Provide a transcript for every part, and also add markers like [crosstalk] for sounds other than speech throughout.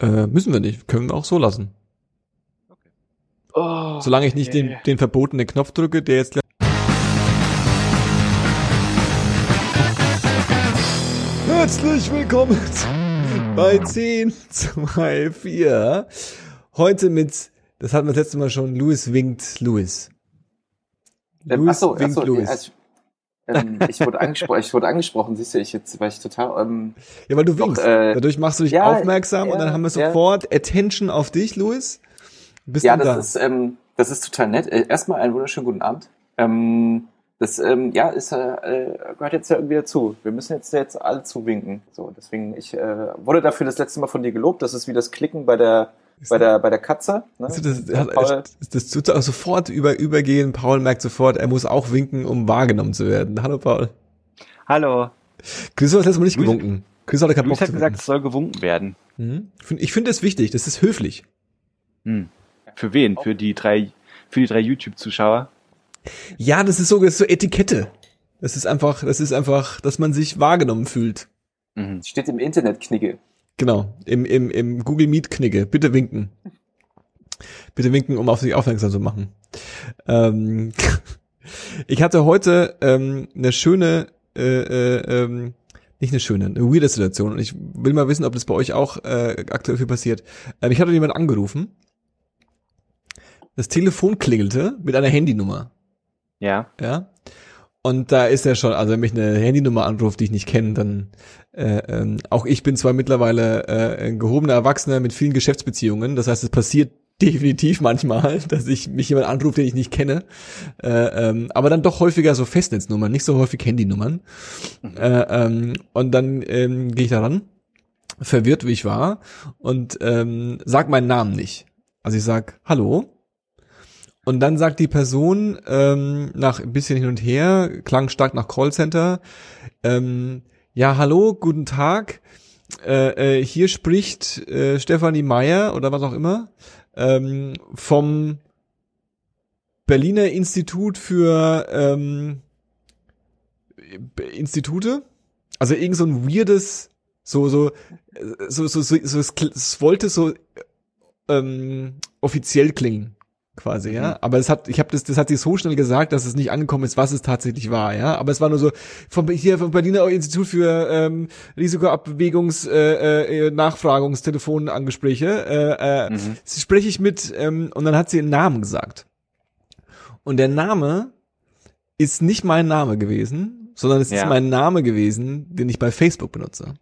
Äh, müssen wir nicht. Können wir auch so lassen. Oh, Solange ich nicht den, nee. den verbotenen Knopf drücke, der jetzt. Herzlich willkommen [laughs] bei 10, 2, 4. Heute mit, das hatten wir das letzte Mal schon, Louis winkt Louis. Ähm, achso, winkt achso, Louis. also, ähm, ich wurde angesprochen, ich wurde angesprochen, siehst du, ich jetzt, weil ich total, ähm, Ja, weil du Doch, winkst. äh, Dadurch machst du dich ja, aufmerksam und ja, dann haben wir ja. sofort Attention auf dich, Louis. Bist ja, du da? das ist, ähm, das ist total nett. Äh, erstmal einen wunderschönen guten Abend. Ähm, das, ähm, ja, ist, äh, äh, gehört jetzt ja irgendwie dazu. Wir müssen jetzt, jetzt alle zuwinken. So, deswegen, ich, äh, wurde dafür das letzte Mal von dir gelobt. Das ist wie das Klicken bei der, bei der, bei der Katze. Ne? Also das, das, Paul, das, das tut auch sofort über, übergehen. Paul merkt sofort, er muss auch winken, um wahrgenommen zu werden. Hallo Paul. Hallo. Chris hat das letzte Mal nicht Luis- gewunken. Chris hatte keinen Bock hat gesagt, es soll gewunken werden. Mhm. Ich finde ich find das wichtig, das ist höflich. Hm. Für wen? Für die drei, für die drei YouTube-Zuschauer? Ja, das ist so, das ist so Etikette. Das ist einfach, das ist einfach, dass man sich wahrgenommen fühlt. Mhm. steht im Internet, Knigge. Genau, im, im, im Google Meet Knigge. Bitte winken. Bitte winken, um auf sich aufmerksam zu machen. Ähm, [laughs] ich hatte heute ähm, eine schöne, äh, äh, ähm, nicht eine schöne, eine weirde Situation. Und ich will mal wissen, ob das bei euch auch äh, aktuell viel passiert. Ähm, ich hatte jemand angerufen. Das Telefon klingelte mit einer Handynummer. Ja. Ja. Und da ist er schon, also wenn mich eine Handynummer anruft, die ich nicht kenne, dann äh, ähm, auch ich bin zwar mittlerweile äh, ein gehobener Erwachsener mit vielen Geschäftsbeziehungen, das heißt, es passiert [laughs] definitiv manchmal, dass ich mich jemand anruft, den ich nicht kenne, äh, ähm, aber dann doch häufiger so Festnetznummern, nicht so häufig Handynummern. Äh, ähm, und dann ähm, gehe ich da ran, verwirrt wie ich war und ähm, sag meinen Namen nicht. Also ich sag Hallo und dann sagt die Person ähm, nach ein bisschen hin und her, klang stark nach Callcenter, ähm, ja, hallo, guten Tag. Äh, äh, hier spricht äh, Stefanie Meyer oder was auch immer ähm, vom Berliner Institut für ähm, Institute. Also irgend so ein weirdes, so so so so so, so es, es wollte so ähm, offiziell klingen quasi, ja. Aber es hat, ich habe das, das hat sie so schnell gesagt, dass es nicht angekommen ist, was es tatsächlich war, ja. Aber es war nur so vom hier vom Berliner Institut für ähm, Risikoabwägungs äh, äh, Nachfragungstelefonangespräche. Äh, äh, Mhm. spreche ich mit ähm, und dann hat sie einen Namen gesagt. Und der Name ist nicht mein Name gewesen, sondern es ist Ja. mein Name gewesen, den ich bei Facebook benutze.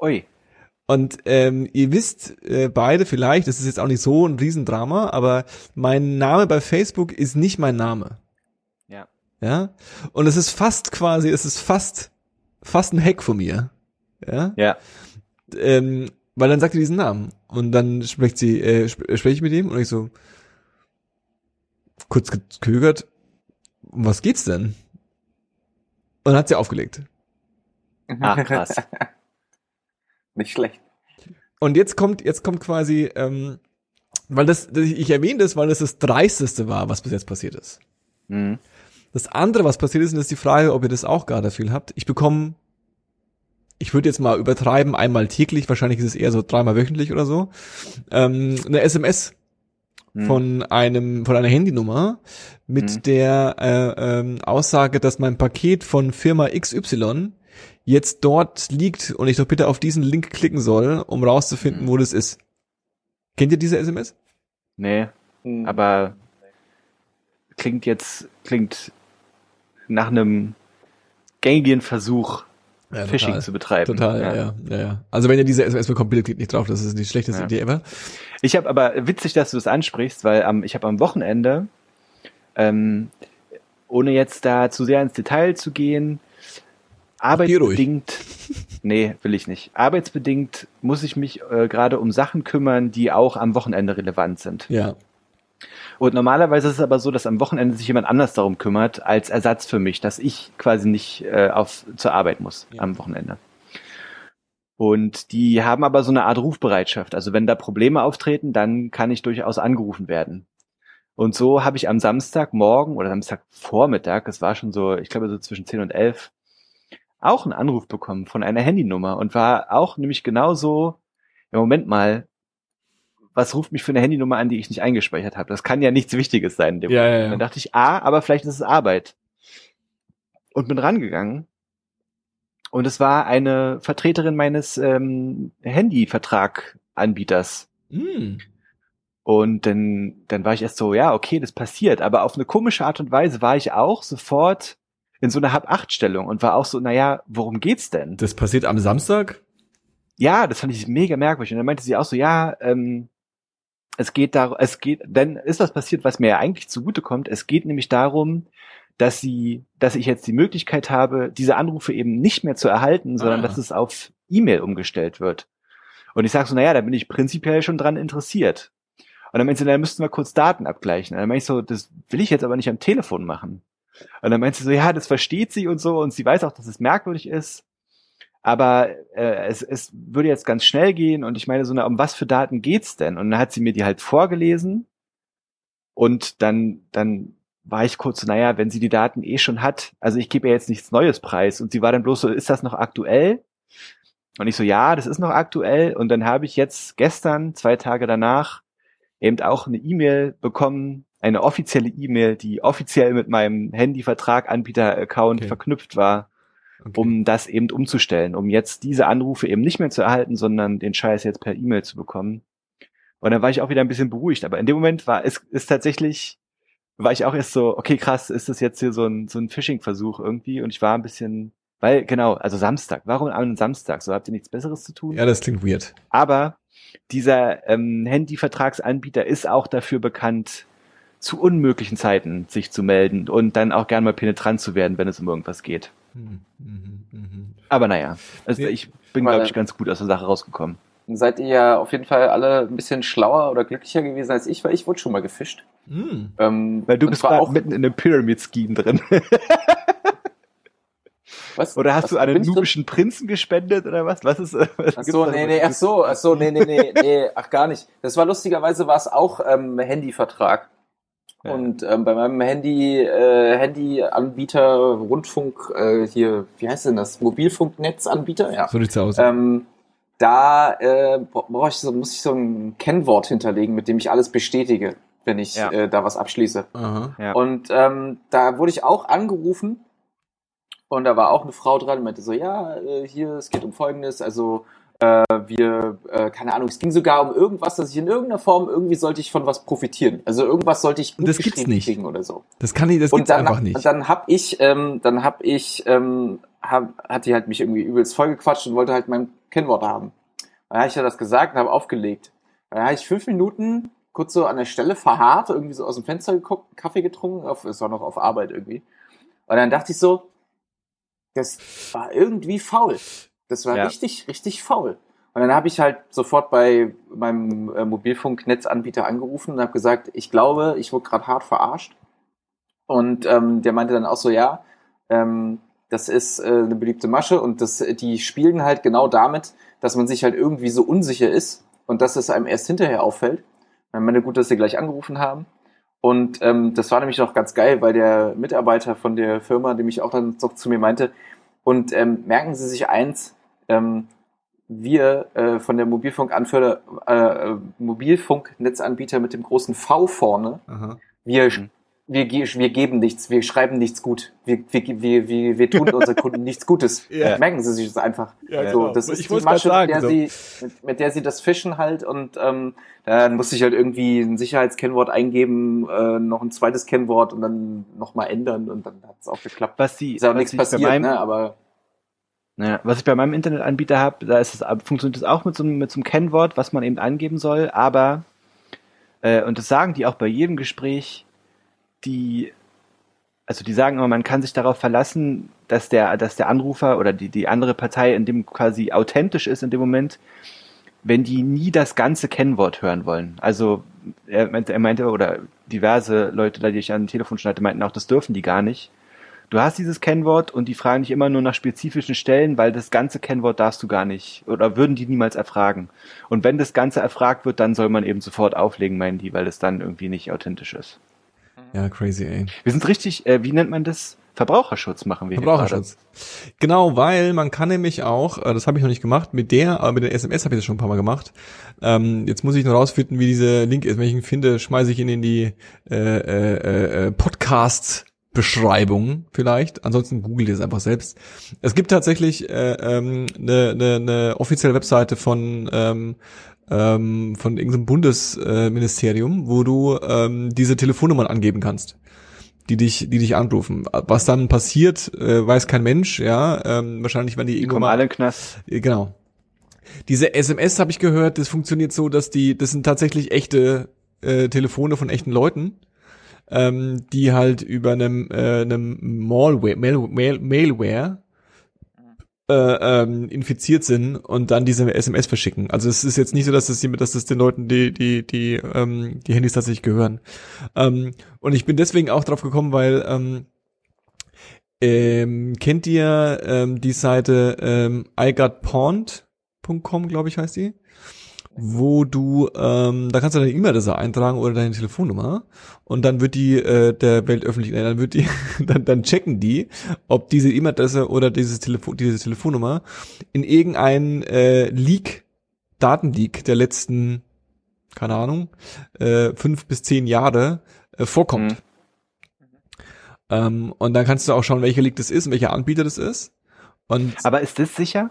Ui. Und ähm, ihr wisst äh, beide vielleicht, das ist jetzt auch nicht so ein Riesendrama, aber mein Name bei Facebook ist nicht mein Name. Ja. Ja. Und es ist fast quasi, es ist fast, fast ein Hack von mir. Ja. Ja. Ähm, weil dann sagt ihr diesen Namen. Und dann spricht sie, äh, sp spreche ich mit ihm und ich so kurz gezögert, um was geht's denn? Und dann hat sie aufgelegt. Ach, krass. [laughs] Nicht schlecht. Und jetzt kommt, jetzt kommt quasi, ähm, weil das, ich erwähne das, weil das das Dreisteste war, was bis jetzt passiert ist. Mhm. Das andere, was passiert ist, und das ist die Frage, ob ihr das auch gerade viel habt. Ich bekomme, ich würde jetzt mal übertreiben, einmal täglich, wahrscheinlich ist es eher so dreimal wöchentlich oder so, ähm, eine SMS Mhm. von einem, von einer Handynummer mit Mhm. der äh, ähm, Aussage, dass mein Paket von Firma XY jetzt dort liegt und ich doch bitte auf diesen Link klicken soll, um rauszufinden, Mhm. wo das ist. Kennt ihr diese SMS? Nee, Hm. aber klingt jetzt, klingt nach einem gängigen Versuch, Ja, Phishing total. zu betreiben. Total, ja. Ja, ja, ja. Also wenn ihr diese SMS bekommt, bitte klickt nicht drauf, das ist die schlechteste Ja. Idee ever. Ich habe aber witzig, dass du das ansprichst, weil am, ich habe am Wochenende, ähm, ohne jetzt da zu sehr ins Detail zu gehen, arbeitsbedingt, nee, will ich nicht. Arbeitsbedingt muss ich mich äh, gerade um Sachen kümmern, die auch am Wochenende relevant sind. Ja. Und normalerweise ist es aber so, dass am Wochenende sich jemand anders darum kümmert, als Ersatz für mich, dass ich quasi nicht äh, auf zur Arbeit muss Ja. am Wochenende. Und die haben aber so eine Art Rufbereitschaft. Also wenn da Probleme auftreten, dann kann ich durchaus angerufen werden. Und so habe ich am Samstagmorgen oder Samstagvormittag, es war schon so, ich glaube so zwischen 10 und 11, auch einen Anruf bekommen von einer Handynummer und war auch nämlich genauso ja, Moment mal, was ruft mich für eine Handynummer an, die ich nicht eingespeichert habe? Das kann ja nichts Wichtiges sein. Ja, ja, ja. Dann dachte ich, ah, aber vielleicht ist es Arbeit. Und bin rangegangen. Und es war eine Vertreterin meines ähm, Handyvertrag-Anbieters. Mm. Und dann, dann war ich erst so, ja, okay, das passiert. Aber auf eine komische Art und Weise war ich auch sofort in so einer Hab-Acht-Stellung und war auch so, naja, worum geht's denn? Das passiert am Samstag? Ja, das fand ich mega merkwürdig. Und dann meinte sie auch so, ja, ähm, es geht darum, es geht, dann ist was passiert, was mir ja eigentlich zugutekommt. Es geht nämlich darum, dass sie, dass ich jetzt die Möglichkeit habe, diese Anrufe eben nicht mehr zu erhalten, sondern ah. dass es auf E-Mail umgestellt wird. Und ich sage so, naja, da bin ich prinzipiell schon dran interessiert. Und dann meinte sie, dann müssten wir kurz Daten abgleichen. Und dann meinte ich so, das will ich jetzt aber nicht am Telefon machen. Und dann meinte sie so, ja, das versteht sie und so und sie weiß auch, dass es merkwürdig ist. Aber äh, es, es würde jetzt ganz schnell gehen und ich meine so, na, um was für Daten geht's denn? Und dann hat sie mir die halt vorgelesen und dann, dann war ich kurz so, naja, wenn sie die Daten eh schon hat, also ich gebe ihr jetzt nichts Neues preis. Und sie war dann bloß so, ist das noch aktuell? Und ich so, ja, das ist noch aktuell. Und dann habe ich jetzt gestern, zwei Tage danach, eben auch eine E-Mail bekommen, eine offizielle E-Mail, die offiziell mit meinem Handyvertrag-Anbieter-Account okay. verknüpft war okay. um das eben umzustellen, um jetzt diese Anrufe eben nicht mehr zu erhalten, sondern den Scheiß jetzt per E-Mail zu bekommen. Und dann war ich auch wieder ein bisschen beruhigt. Aber in dem Moment war es ist tatsächlich, war ich auch erst so, okay, krass, ist das jetzt hier so ein, so ein Phishing-Versuch irgendwie? Und ich war ein bisschen, weil, genau, also Samstag. Warum am Samstag? So habt ihr nichts Besseres zu tun? Ja, das klingt weird. Aber dieser ähm, Handyvertragsanbieter ist auch dafür bekannt, zu unmöglichen Zeiten sich zu melden und dann auch gern mal penetrant zu werden, wenn es um irgendwas geht. Mhm, Aber naja, also ich bin, glaube ich, ganz gut aus der Sache rausgekommen. Seid ihr ja auf jeden Fall alle ein bisschen schlauer oder glücklicher gewesen als ich, weil ich wurde schon mal gefischt. Mhm. Ähm, weil du bist auch mitten in einem Pyramid-Scheme drin. [laughs] Was? Oder hast was, du einen nubischen? Prinzen gespendet oder was? Was ist? Was ach so, nee, nee, ach so, ach so, nee, nee, nee, nee, ach gar nicht. Das war lustigerweise war es auch ähm, Handyvertrag. Und ähm, bei meinem Handy, äh, Handyanbieter, Rundfunk, äh, hier, wie heißt denn das? Mobilfunknetzanbieter? Ja. So sieht's aus. Ähm, da äh, brauche ich so, muss ich so ein Kennwort hinterlegen, mit dem ich alles bestätige, wenn ich ja. äh, da was abschließe. Aha, ja. Und ähm, da wurde ich auch angerufen und da war auch eine Frau dran, die meinte so, ja, äh, hier, es geht um Folgendes, also äh, wir, äh, keine Ahnung, es ging sogar um irgendwas, dass ich in irgendeiner Form irgendwie sollte ich von was profitieren. Also irgendwas sollte ich gut das gibt's nicht. kriegen oder so. Das kann ich, das und gibt's einfach nicht. Und dann hab ich, ähm, dann hab ich, ähm, hab, hat die halt mich irgendwie übelst vollgequatscht und wollte halt mein Kennwort haben. Dann habe ich ja das gesagt und habe aufgelegt. Dann habe ich fünf Minuten kurz so an der Stelle verharrt, irgendwie so aus dem Fenster geguckt, Kaffee getrunken, auf, es war noch auf Arbeit irgendwie. Und dann dachte ich so, das war irgendwie faul. Das war ja. richtig, richtig faul. Und dann habe ich halt sofort bei meinem äh, Mobilfunknetzanbieter angerufen und habe gesagt, ich glaube, ich wurde gerade hart verarscht. Und ähm, der meinte dann auch so, ja, ähm, das ist äh, eine beliebte Masche und das, die spielen halt genau damit, dass man sich halt irgendwie so unsicher ist und dass es einem erst hinterher auffällt. Ich meine, gut, dass sie gleich angerufen haben. Und ähm, das war nämlich noch ganz geil, weil der Mitarbeiter von der Firma, mich auch dann noch zu mir meinte, und ähm, merken Sie sich eins, ähm, wir äh, von der Mobilfunkanführer, äh, Mobilfunknetzanbieter mit dem großen V vorne, Aha. wir, mhm. wir, wir geben nichts, wir schreiben nichts gut, wir, wir, wir, wir, wir tun unseren [laughs] Kunden nichts Gutes. Ja. Merken Sie sich das einfach. Ja, so, genau. Das ist ich die Masche, sagen, mit, der so. sie, mit, mit, der sie das fischen halt und ähm, dann musste ich halt irgendwie ein Sicherheitskennwort eingeben, äh, noch ein zweites Kennwort und dann nochmal ändern und dann hat es auch geklappt. Was die, ist auch nichts passiert, ne, aber ja, was ich bei meinem Internetanbieter habe, da ist es, funktioniert es auch mit so, mit so einem Kennwort, was man eben angeben soll, aber, äh, und das sagen die auch bei jedem Gespräch, die, also die sagen immer, man kann sich darauf verlassen, dass der, dass der Anrufer oder die, die andere Partei in dem quasi authentisch ist in dem Moment, wenn die nie das ganze Kennwort hören wollen. Also er meinte, er meinte oder diverse Leute, die ich an Telefon schneide, meinten auch, das dürfen die gar nicht du hast dieses Kennwort und die fragen dich immer nur nach spezifischen Stellen, weil das ganze Kennwort darfst du gar nicht oder würden die niemals erfragen. Und wenn das Ganze erfragt wird, dann soll man eben sofort auflegen, meinen die, weil es dann irgendwie nicht authentisch ist. Ja, crazy, ey. Wir sind richtig, äh, wie nennt man das? Verbraucherschutz machen wir. Verbraucherschutz. Genau, weil man kann nämlich auch, äh, das habe ich noch nicht gemacht, mit der, aber mit der SMS habe ich das schon ein paar Mal gemacht. Ähm, jetzt muss ich noch rausfinden, wie dieser Link ist. Wenn ich ihn finde, schmeiße ich ihn in die äh, äh, äh, Podcast Beschreibung vielleicht. Ansonsten googelt es einfach selbst. Es gibt tatsächlich äh, ähm, eine, eine, eine offizielle Webseite von ähm, ähm, von irgendeinem Bundesministerium, wo du ähm, diese Telefonnummern angeben kannst die dich, die dich anrufen. Was dann passiert, äh, weiß kein Mensch, ja. Ähm, wahrscheinlich, wenn die, die irgendwann kommen alle Knast. Äh, genau. Diese SMS habe ich gehört, das funktioniert so, dass die, das sind tatsächlich echte äh, Telefone von echten Leuten, ähm, die halt über einem, äh, einem Malware, Mail, Mail, Mailware äh, ähm, infiziert sind und dann diese SMS verschicken. Also es ist jetzt nicht so, dass das, dass das den Leuten die die die ähm, die Handys tatsächlich gehören. Ähm, und ich bin deswegen auch drauf gekommen, weil ähm, ähm, kennt ihr ähm, die Seite ähm, igotpawned.com, glaube ich, heißt die? Wo du, ähm, da kannst du deine E-Mail-Adresse eintragen oder deine Telefonnummer und dann wird die äh, der Welt öffentlich, äh, dann wird die, [laughs] dann, dann checken die, ob diese E-Mail-Adresse oder dieses Telefon, diese Telefonnummer in irgendein äh, Leak, Datenleak der letzten, keine Ahnung, äh, fünf bis zehn Jahre äh, vorkommt. Mhm. Ähm, und dann kannst du auch schauen, welcher Leak das ist und welcher Anbieter das ist. Und Aber ist das sicher?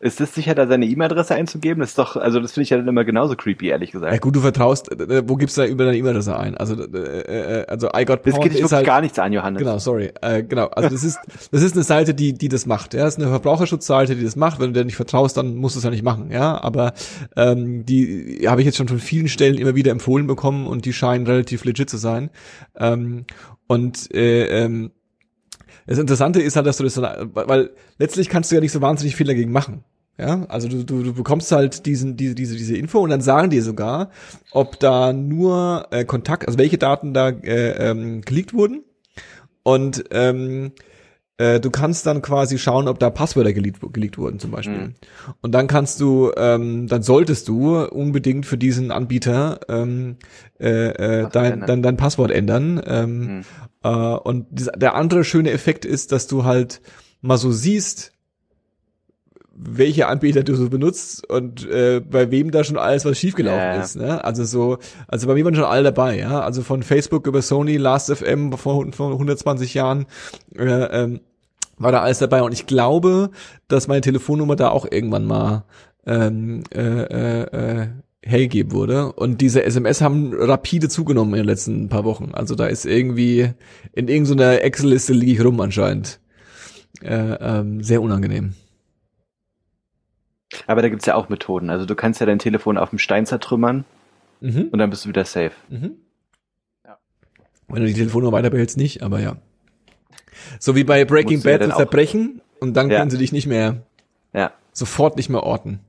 Ist es sicher, da seine E-Mail-Adresse einzugeben? Das ist doch, also das finde ich ja dann immer genauso creepy, ehrlich gesagt. Ja gut, du vertraust, äh, äh, wo gibst du da über deine E-Mail-Adresse ein? Also, äh, äh, also I got Das geht dich wirklich halt, gar nichts an, Johannes. Genau, sorry. Äh, genau, also das ist, das ist eine Seite, die, die das macht. Ja, das ist eine Verbraucherschutzseite, die das macht. Wenn du dir nicht vertraust, dann musst du es ja nicht machen. Ja, aber ähm, die habe ich jetzt schon von vielen Stellen immer wieder empfohlen bekommen und die scheinen relativ legit zu sein. Ähm, und äh, ähm, das Interessante ist halt, dass du das dann, weil letztlich kannst du ja nicht so wahnsinnig viel dagegen machen. Ja, also du, du, du bekommst halt diesen, diese, diese, diese Info und dann sagen dir sogar, ob da nur äh, Kontakt, also welche Daten da äh, ähm, geleakt wurden. Und ähm, äh, du kannst dann quasi schauen, ob da Passwörter geleakt, geleakt wurden zum Beispiel. Mhm. Und dann kannst du, ähm, dann solltest du unbedingt für diesen Anbieter ähm, äh, äh, dein, dein, dein Passwort ändern. Ähm, mhm. Äh, und der andere schöne Effekt ist, dass du halt mal so siehst, welche Anbieter du so benutzt und äh, bei wem da schon alles was schiefgelaufen ja, ist. Ne? Also so, also bei mir waren schon alle dabei, ja. Also von Facebook über Sony, Last.fm vor, vor 120 Jahren äh, ähm, war da alles dabei und ich glaube, dass meine Telefonnummer da auch irgendwann mal ähm, äh, äh, äh, hergegeben wurde. Und diese SMS haben rapide zugenommen in den letzten paar Wochen. Also da ist irgendwie in irgendeiner Excel-Liste liege ich rum anscheinend. Äh, ähm, sehr unangenehm. Aber da gibt's ja auch Methoden. Also du kannst ja dein Telefon auf dem Stein zertrümmern mhm. und dann bist du wieder safe. Mhm. Ja. Wenn du die Telefonnummer weiter behältst, nicht, aber ja. So wie bei Breaking Bad ja zerbrechen und dann ja. können sie dich nicht mehr ja. sofort nicht mehr orten.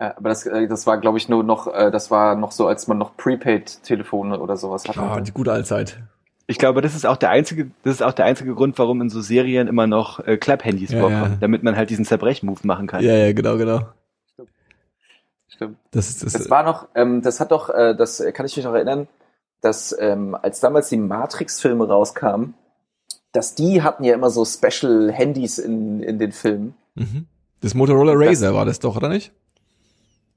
Ja, aber das, äh, das war, glaube ich, nur noch, äh, das war noch so, als man noch Prepaid-Telefone oder sowas hatte. Ah, die gute Allzeit. Ich glaube, das ist auch der einzige, das ist auch der einzige Grund, warum in so Serien immer noch äh, Clap-Handys ja, vorkommen, ja. damit man halt diesen Zerbrech-Move machen kann. Ja, ja, genau, genau. Stimmt. Stimmt. Das, ist, das, das war noch, ähm, das hat doch, äh, das kann ich mich noch erinnern, dass ähm, als damals die Matrix-Filme rauskamen, dass die hatten ja immer so Special-Handys in, in den Filmen. Mhm. Das Motorola Razer war das doch, oder nicht?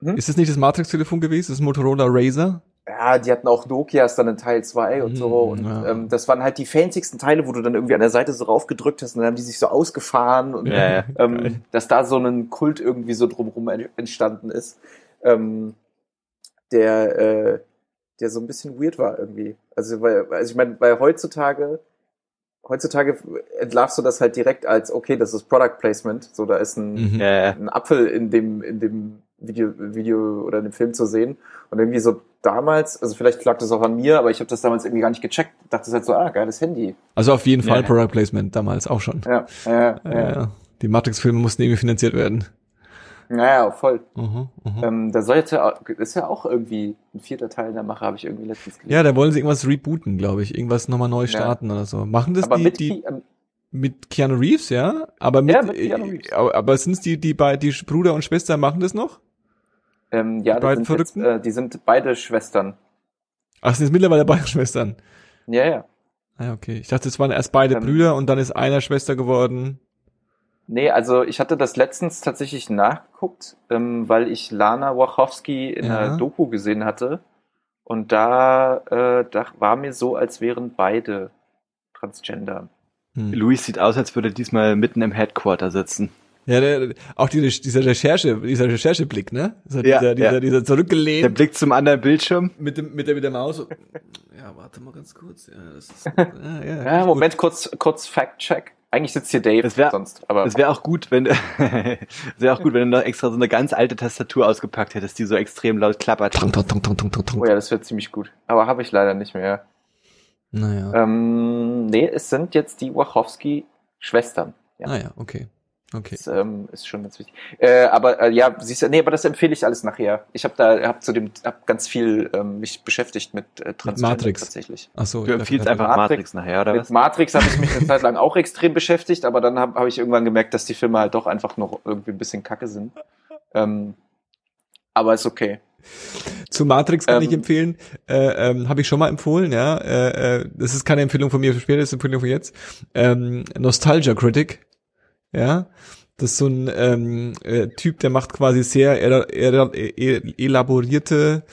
Hm? Ist das nicht das Matrix-Telefon gewesen, das Motorola Razer? ja, die hatten auch Nokias dann in Teil 2 und so. Mhm, und ja. ähm, das waren halt die fancysten Teile, wo du dann irgendwie an der Seite so raufgedrückt hast und dann haben die sich so ausgefahren und ja, ähm, dass da so ein Kult irgendwie so drumherum entstanden ist, ähm, der, äh, der so ein bisschen weird war irgendwie. Also, weil, also ich meine, weil heutzutage, heutzutage entlarvst du das halt direkt als, okay, das ist Product Placement. So, da ist ein, mhm. ein Apfel in dem, in dem Video, Video oder dem Film zu sehen. Und irgendwie so damals, also vielleicht lag das auch an mir, aber ich habe das damals irgendwie gar nicht gecheckt. Dachte halt so, ah, geiles Handy. Also auf jeden Fall ja. Product Placement damals auch schon. Ja, ja, ja. ja. Die Matrix-Filme mussten irgendwie finanziert werden. Naja, voll. Uh -huh. Ähm, da soll jetzt ja, ist ja auch irgendwie ein vierter Teil in der Mache, habe ich irgendwie letztens gelesen. Ja, da wollen sie irgendwas rebooten, glaube ich. Irgendwas nochmal neu starten ja. oder so. Machen das aber die, mit, die, ähm, mit Keanu Reeves, ja? Aber mit, ja, mit Keanu Reeves. aber, aber sind es die, die, die, die Bruder und Schwester machen das noch? Ähm, ja, die, sind jetzt, äh, die sind beide Schwestern. Ach, sind jetzt mittlerweile beide [laughs] Schwestern? Ja, ja. Ah, okay. Ich dachte, es waren erst beide ähm, Brüder und dann ist einer Schwester geworden. Nee, also ich hatte das letztens tatsächlich nachgeguckt, ähm, weil ich Lana Wachowski in ja. einer Doku gesehen hatte. Und da, äh, da war mir so, als wären beide Transgender. Hm. Luis sieht aus, als würde diesmal mitten im Headquarter sitzen. Ja, der, auch die, dieser Recherche, dieser Rechercheblick, ne? Dieser, ja, dieser, dieser, ja. dieser zurückgelehnt. Der Blick zum anderen Bildschirm. Mit dem, mit der, mit der Maus. Ja, warte mal ganz kurz. Ja, das ist, ja, ja, ja Moment, gut. kurz, kurz Fact-Check. Eigentlich sitzt hier Dave wär, sonst. Aber es wäre auch gut, wenn es [laughs] wäre auch gut, wenn du noch extra so eine ganz alte Tastatur ausgepackt hättest, die so extrem laut klappert. Tong, tong, tong, tong, tong, tong. Oh ja, das wäre ziemlich gut. Aber habe ich leider nicht mehr. Naja. Ähm, nee, es sind jetzt die Wachowski-Schwestern. Ja. Ah ja, okay. Okay. Das ähm, ist schon ganz wichtig. Äh, aber äh, ja, siehst du, nee, aber das empfehle ich alles nachher. Ich habe da, hab zu dem, hab ganz viel ähm, mich beschäftigt mit äh, Transgender Matrix tatsächlich. Ach so, du empfiehlst einfach Matrix, Matrix nachher, oder mit was? Matrix habe ich mich [laughs] eine Zeit lang auch extrem beschäftigt, aber dann habe hab ich irgendwann gemerkt, dass die Filme halt doch einfach noch irgendwie ein bisschen kacke sind. Ähm, aber ist okay. Zu Matrix kann ähm, ich empfehlen, äh, ähm, habe ich schon mal empfohlen, ja. Äh, äh, das ist keine Empfehlung von mir für später, das ist eine Empfehlung von jetzt. Ähm, Nostalgia Critic ja. Das ist so ein ähm, äh, Typ, der macht quasi sehr er, er, elaborierte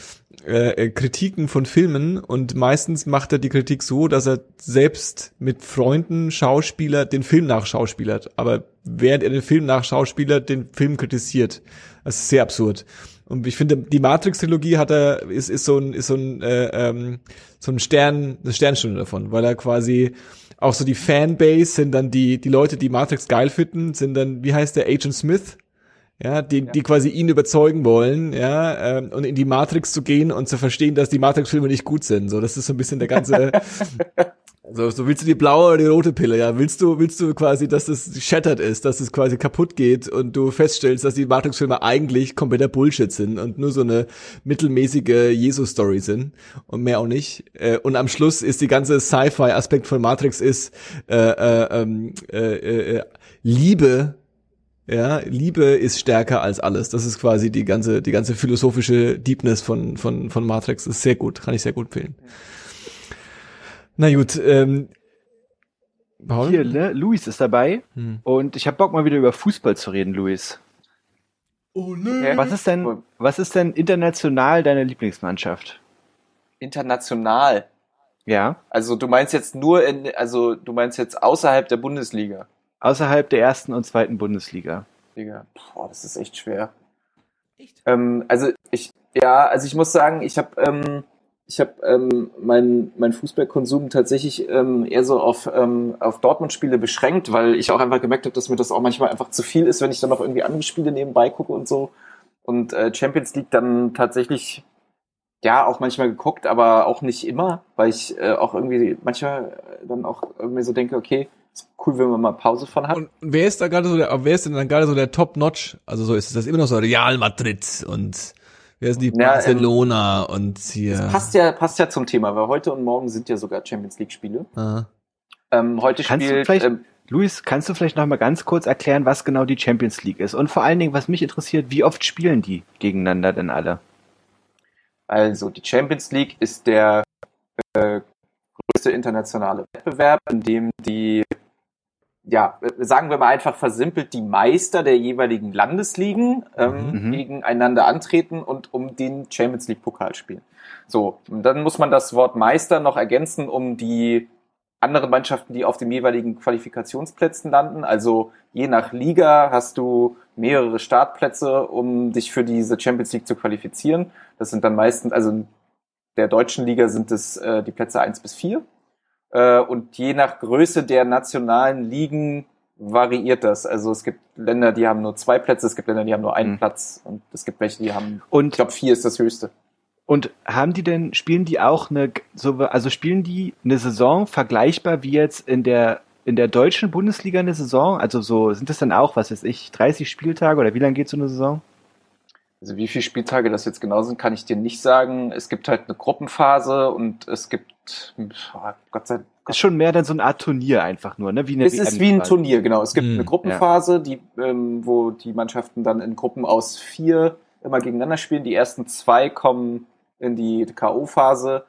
äh, äh, Kritiken von Filmen und meistens macht er die Kritik so, dass er selbst mit Freunden Schauspieler den Film nachschauspielert, aber während er den Film nachschauspielert, den Film kritisiert. Das ist sehr absurd. Und ich finde, die Matrix-Trilogie hat er, ist, ist so ein, ist so ein, äh, ähm, so ein Stern, eine Sternstunde davon, weil er quasi auch so die Fanbase sind dann die, die Leute, die Matrix geil finden, sind dann, wie heißt der, Agent Smith? Ja, die, ja. die quasi ihn überzeugen wollen, ja, ähm, und in die Matrix zu gehen und zu verstehen, dass die Matrix-Filme nicht gut sind. So, das ist so ein bisschen der ganze, [laughs] So, so willst du die blaue oder die rote Pille, ja? Willst du, willst du quasi, dass das shattered ist, dass es quasi kaputt geht und du feststellst, dass die Matrix-Filme eigentlich kompletter Bullshit sind und nur so eine mittelmäßige Jesus-Story sind und mehr auch nicht. Äh, und am Schluss ist die ganze Sci-Fi-Aspekt von Matrix ist äh, äh, ähm, äh, äh, Liebe ja, Liebe ist stärker als alles. Das ist quasi die ganze, die ganze philosophische Deepness von, von, von Matrix. Das ist sehr gut, kann ich sehr gut empfehlen. Ja. Na gut, ähm, Paul? Hier, ne? Luis ist dabei hm. und ich habe Bock mal wieder über Fußball zu reden, Luis. Oh ne. Was ist denn, was ist denn international deine Lieblingsmannschaft? International? Ja. Also du meinst jetzt nur in, also du meinst jetzt außerhalb der Bundesliga? Außerhalb der ersten und zweiten Bundesliga. Liga. Boah, das ist echt schwer. Echt? Ähm, also ich, ja, also ich muss sagen, ich habe ähm, ich habe ähm, meinen mein Fußballkonsum tatsächlich ähm, eher so auf, ähm, auf Dortmund-Spiele beschränkt, weil ich auch einfach gemerkt habe, dass mir das auch manchmal einfach zu viel ist, wenn ich dann noch irgendwie andere Spiele nebenbei gucke und so. Und äh, Champions League dann tatsächlich ja auch manchmal geguckt, aber auch nicht immer, weil ich äh, auch irgendwie manchmal dann auch irgendwie so denke, okay, ist cool, wenn man mal Pause von hat. Und wer ist da gerade so der, wer ist denn dann gerade so der Top-Notch? Also so ist das immer noch so Real Madrid und Wer ist die ja, Barcelona ähm, und hier? Das passt ja, passt ja zum Thema, weil heute und morgen sind ja sogar Champions League Spiele. Ah. Ähm, heute kannst spielt, ähm, Luis, kannst du vielleicht noch mal ganz kurz erklären, was genau die Champions League ist? Und vor allen Dingen, was mich interessiert, wie oft spielen die gegeneinander denn alle? Also, die Champions League ist der äh, größte internationale Wettbewerb, in dem die ja, sagen wir mal einfach versimpelt, die Meister der jeweiligen Landesligen ähm, mhm. gegeneinander antreten und um den Champions League Pokal spielen. So, und dann muss man das Wort Meister noch ergänzen um die anderen Mannschaften, die auf den jeweiligen Qualifikationsplätzen landen. Also je nach Liga hast du mehrere Startplätze, um dich für diese Champions League zu qualifizieren. Das sind dann meistens, also der deutschen Liga sind es äh, die Plätze eins bis vier äh, und je nach Größe der nationalen Ligen variiert das. Also es gibt Länder, die haben nur zwei Plätze, es gibt Länder, die haben nur einen mhm. Platz und es gibt welche, die haben, und, ich glaube, vier ist das höchste. Und haben die denn, spielen die auch eine, so, also spielen die eine Saison vergleichbar wie jetzt in der, in der deutschen Bundesliga eine Saison? Also so, sind das dann auch, was weiß ich, 30 Spieltage oder wie lange geht so eine Saison? Also wie viele Spieltage das jetzt genau sind, kann ich dir nicht sagen. Es gibt halt eine Gruppenphase und es gibt, oh Gott sei Dank. Ist schon mehr dann so eine Art Turnier einfach nur, ne? Wie eine es WM ist wie ein Turnier, genau. Es gibt hm, eine Gruppenphase, ja. die, ähm, wo die Mannschaften dann in Gruppen aus vier immer gegeneinander spielen. Die ersten zwei kommen in die K.O.-Phase.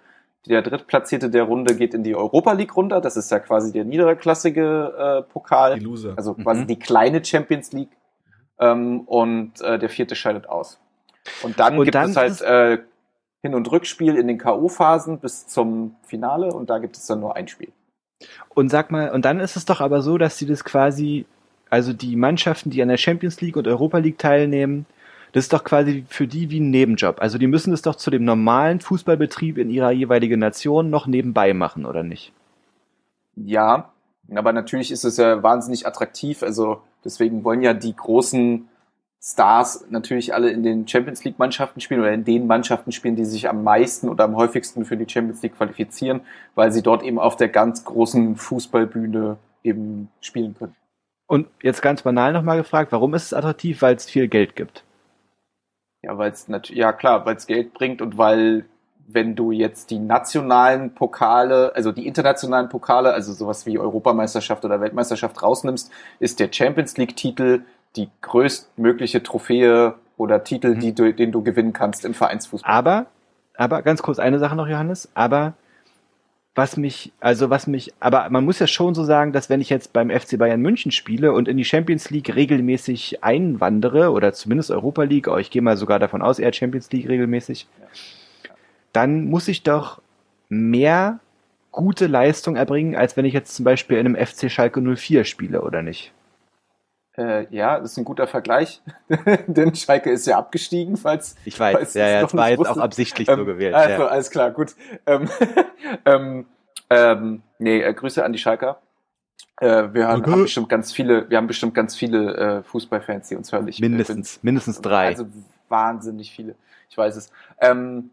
der Drittplatzierte der Runde geht in die Europa League runter. Das ist ja quasi der niederklassige äh, Pokal. Die Loser. Also quasi mhm. die kleine Champions League. Ähm, und äh, der vierte scheidet aus. Und dann und gibt dann es halt äh, Hin- und Rückspiel in den K.O.-Phasen bis zum Finale und da gibt es dann nur ein Spiel. Und sag mal, und dann ist es doch aber so, dass sie das quasi, also die Mannschaften, die an der Champions League und Europa League teilnehmen, das ist doch quasi für die wie ein Nebenjob. Also die müssen es doch zu dem normalen Fußballbetrieb in ihrer jeweiligen Nation noch nebenbei machen, oder nicht? Ja, aber natürlich ist es ja wahnsinnig attraktiv. Also deswegen wollen ja die großen Stars natürlich alle in den Champions League Mannschaften spielen oder in den Mannschaften spielen, die sich am meisten oder am häufigsten für die Champions League qualifizieren, weil sie dort eben auf der ganz großen Fußballbühne eben spielen können. Und jetzt ganz banal nochmal gefragt, warum ist es attraktiv? Weil es viel Geld gibt. Ja, weil es natürlich, ja klar, weil es Geld bringt und weil, wenn du jetzt die nationalen Pokale, also die internationalen Pokale, also sowas wie Europameisterschaft oder Weltmeisterschaft rausnimmst, ist der Champions League-Titel die größtmögliche Trophäe oder Titel, mhm. die du, den du gewinnen kannst im Vereinsfußball. Aber, aber ganz kurz eine Sache noch, Johannes, aber was mich, also was mich, aber man muss ja schon so sagen, dass wenn ich jetzt beim FC Bayern München spiele und in die Champions League regelmäßig einwandere oder zumindest Europa League, oh, ich gehe mal sogar davon aus, eher Champions League regelmäßig, dann muss ich doch mehr gute Leistung erbringen, als wenn ich jetzt zum Beispiel in einem FC Schalke 04 spiele, oder nicht? Äh, ja, das ist ein guter Vergleich, [laughs] denn Schalke ist ja abgestiegen, falls ich weiß. Falls ja, ja, das war jetzt wusste. auch absichtlich ähm, so gewählt. Also ja. alles klar, gut. Ähm, [laughs] ähm, ähm, nee, äh, Grüße an die Schalker. Äh, wir haben, okay. haben, bestimmt ganz viele, wir haben bestimmt ganz viele äh, Fußballfans, die uns hören. Ich mindestens, bin, mindestens drei. Also wahnsinnig viele. Ich weiß es. Ähm,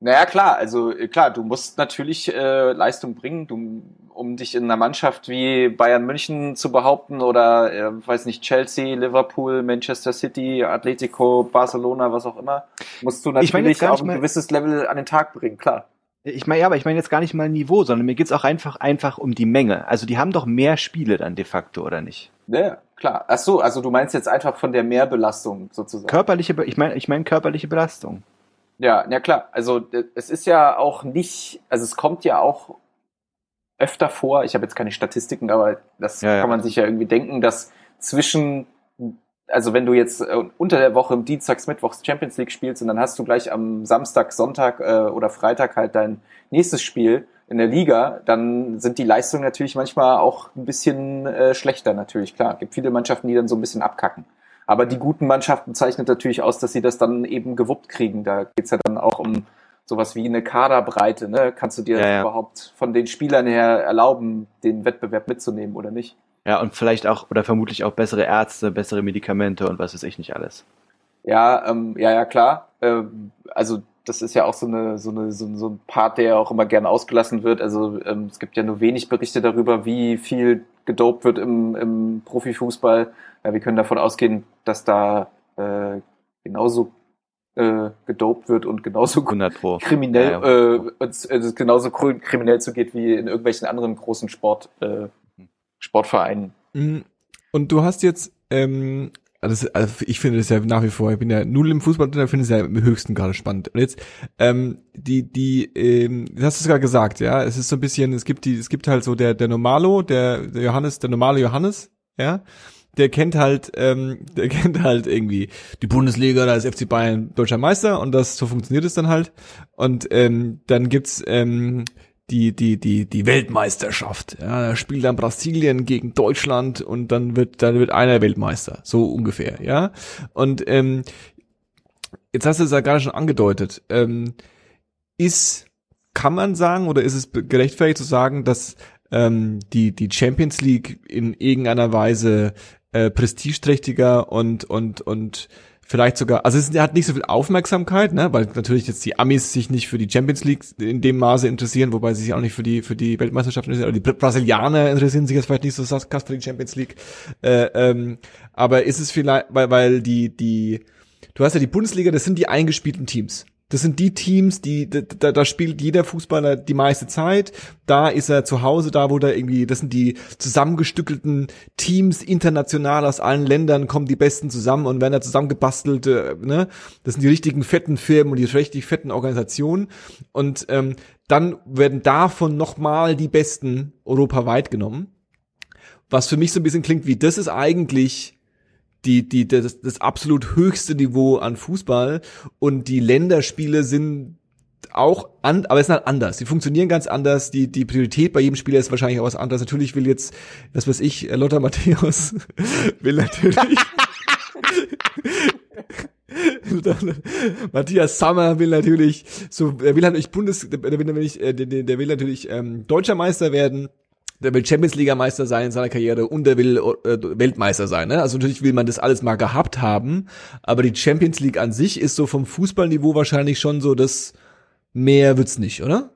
naja, klar, also äh, klar, du musst natürlich äh, Leistung bringen, du, um dich in einer Mannschaft wie Bayern München zu behaupten oder, äh, weiß nicht, Chelsea, Liverpool, Manchester City, Atletico, Barcelona, was auch immer, musst du natürlich auch ein gewisses Level an den Tag bringen, klar. Ich meine, ja, aber ich meine jetzt gar nicht mal Niveau, sondern mir geht's auch einfach einfach um die Menge. Also die haben doch mehr Spiele dann de facto, oder nicht? Ja, klar. Ach so, also du meinst jetzt einfach von der Mehrbelastung sozusagen. Körperliche, ich meine, ich meine körperliche Belastung. Ja, ja klar. Also es ist ja auch nicht, also es kommt ja auch öfter vor, ich habe jetzt keine Statistiken, aber das ja, kann man sich ja irgendwie denken, dass zwischen, also wenn du jetzt äh, unter der Woche Dienstags, Mittwochs Champions League spielst und dann hast du gleich am Samstag, Sonntag äh, oder Freitag halt dein nächstes Spiel in der Liga, dann sind die Leistungen natürlich manchmal auch ein bisschen äh, schlechter natürlich, klar. Es gibt viele Mannschaften, die dann so ein bisschen abkacken. Aber die guten Mannschaften zeichnet natürlich aus, dass sie das dann eben gewuppt kriegen. Da geht's ja dann auch um sowas wie eine Kaderbreite. Ne? Kannst du dir ja, ja. überhaupt von den Spielern her erlauben, den Wettbewerb mitzunehmen oder nicht? Ja, und vielleicht auch oder vermutlich auch bessere Ärzte, bessere Medikamente und was weiß ich nicht alles. Ja, ähm, ja, ja, klar. Ähm, also das ist ja auch so eine, so eine, so, so ein Part, der auch immer gern ausgelassen wird. Also ähm, es gibt ja nur wenig Berichte darüber, wie viel gedopt wird im, im Profifußball. Ja, wir können davon ausgehen, dass da äh, genauso äh, gedopt wird und genauso [laughs] kriminell ja, ja. Äh, äh, genauso kriminell zugeht wie in irgendwelchen anderen großen Sport äh, Sportvereinen. Mhm. Und du hast jetzt ähm, also, also ich finde das ja nach wie vor, ich bin ja null im Fußball drin, finde es ja im höchsten gerade spannend. Und jetzt, ähm, die, die, ähm, hast du sogar gesagt, ja, es ist so ein bisschen, es gibt die, es gibt halt so der, der Normalo, der, der Johannes, der normale Johannes, ja, der kennt halt, ähm, der [laughs] kennt halt irgendwie die Bundesliga, da ist FC Bayern deutscher Meister und das so funktioniert es dann halt. Und ähm, dann gibt's ähm, die, die, die, die Weltmeisterschaft. Ja, da spielt dann Brasilien gegen Deutschland und dann wird, dann wird einer Weltmeister. So ungefähr, ja. Und ähm, jetzt hast du es ja gerade schon angedeutet. Ähm, ist, kann man sagen, oder ist es gerechtfertigt zu sagen, dass ähm, die, die Champions League in irgendeiner Weise äh, prestigeträchtiger und, und, und vielleicht sogar, also es hat nicht so viel Aufmerksamkeit, ne, weil natürlich jetzt die Amis sich nicht für die Champions League in dem Maße interessieren, wobei sie sich auch nicht für die für die Weltmeisterschaft interessieren, oder die Brasilianer interessieren sich jetzt vielleicht nicht so krass für die Champions League. Äh, ähm, aber ist es vielleicht, weil weil die die du hast ja die Bundesliga, das sind die eingespielten Teams. Das sind die Teams, die da, da spielt jeder Fußballer die meiste Zeit. Da ist er zu Hause, da wo da irgendwie, das sind die zusammengestückelten Teams international aus allen Ländern kommen die Besten zusammen und werden da zusammengebastelt. Äh, ne, das sind die richtigen fetten Firmen und die richtig fetten Organisationen. Und ähm, dann werden davon nochmal die Besten europaweit genommen. Was für mich so ein bisschen klingt wie, das ist eigentlich die, die, das, das absolut höchste Niveau an Fußball und die Länderspiele sind auch an, aber es sind halt anders. Die funktionieren ganz anders. Die, die Priorität bei jedem Spieler ist wahrscheinlich auch was anderes. Natürlich will jetzt, was weiß ich, Lothar Matthäus [laughs] will natürlich. [laughs] Matthias Sammer will natürlich so, er will natürlich Bundes, der will natürlich, der, der will natürlich ähm, deutscher Meister werden der will Champions League Meister sein in seiner Karriere und der will äh, Weltmeister sein. Ne? Also natürlich will man das alles mal gehabt haben, aber die Champions League an sich ist so vom Fußballniveau wahrscheinlich schon so, dass mehr wird's nicht, oder?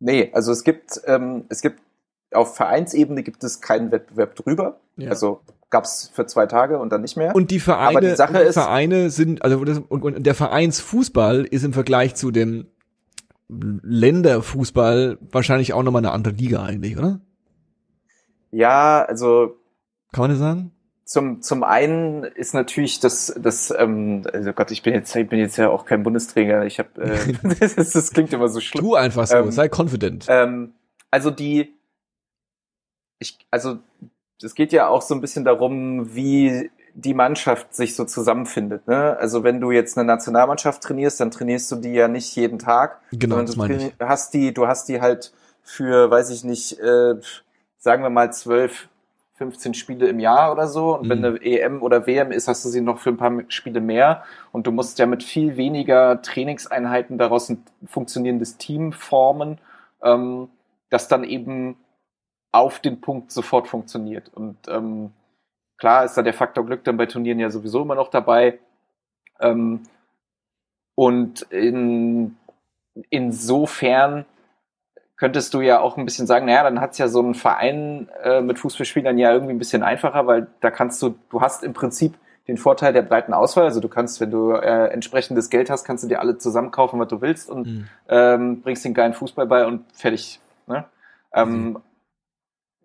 Nee, also es gibt ähm, es gibt auf Vereinsebene gibt es keinen Wettbewerb drüber. Ja. Also gab's für zwei Tage und dann nicht mehr. Und die Vereine, Aber die Sache ist, Vereine sind also das, und, und der Vereinsfußball ist im Vergleich zu dem Länderfußball wahrscheinlich auch nochmal eine andere Liga eigentlich, oder? Ja, also. Kann man das sagen? Zum, zum einen ist natürlich das, das, ähm, also Gott, ich bin jetzt, ich bin jetzt ja auch kein Bundesträger. Ich habe, äh, [laughs] [laughs] das, das, klingt immer so schlimm. Tu einfach so, ähm, sei confident. Ähm, also die, ich, also es geht ja auch so ein bisschen darum, wie die Mannschaft sich so zusammenfindet. Ne? Also wenn du jetzt eine Nationalmannschaft trainierst, dann trainierst du die ja nicht jeden Tag. Genau, das meine ich. Hast die, du hast die halt für, weiß ich nicht, äh, sagen wir mal zwölf, 15 Spiele im Jahr oder so. Und mhm. wenn eine EM oder WM ist, hast du sie noch für ein paar Spiele mehr. Und du musst ja mit viel weniger Trainingseinheiten daraus ein funktionierendes Team formen, ähm, das dann eben auf den Punkt sofort funktioniert. Und ähm, Klar ist da der Faktor Glück dann bei Turnieren ja sowieso immer noch dabei. Ähm, und in, insofern könntest du ja auch ein bisschen sagen, naja, dann hat's ja so ein Verein äh, mit Fußballspielern ja irgendwie ein bisschen einfacher, weil da kannst du, du hast im Prinzip den Vorteil der breiten Auswahl. Also du kannst, wenn du äh, entsprechendes Geld hast, kannst du dir alle zusammenkaufen, was du willst und mhm. ähm, bringst den geilen Fußball bei und fertig. Ne? Ähm, mhm.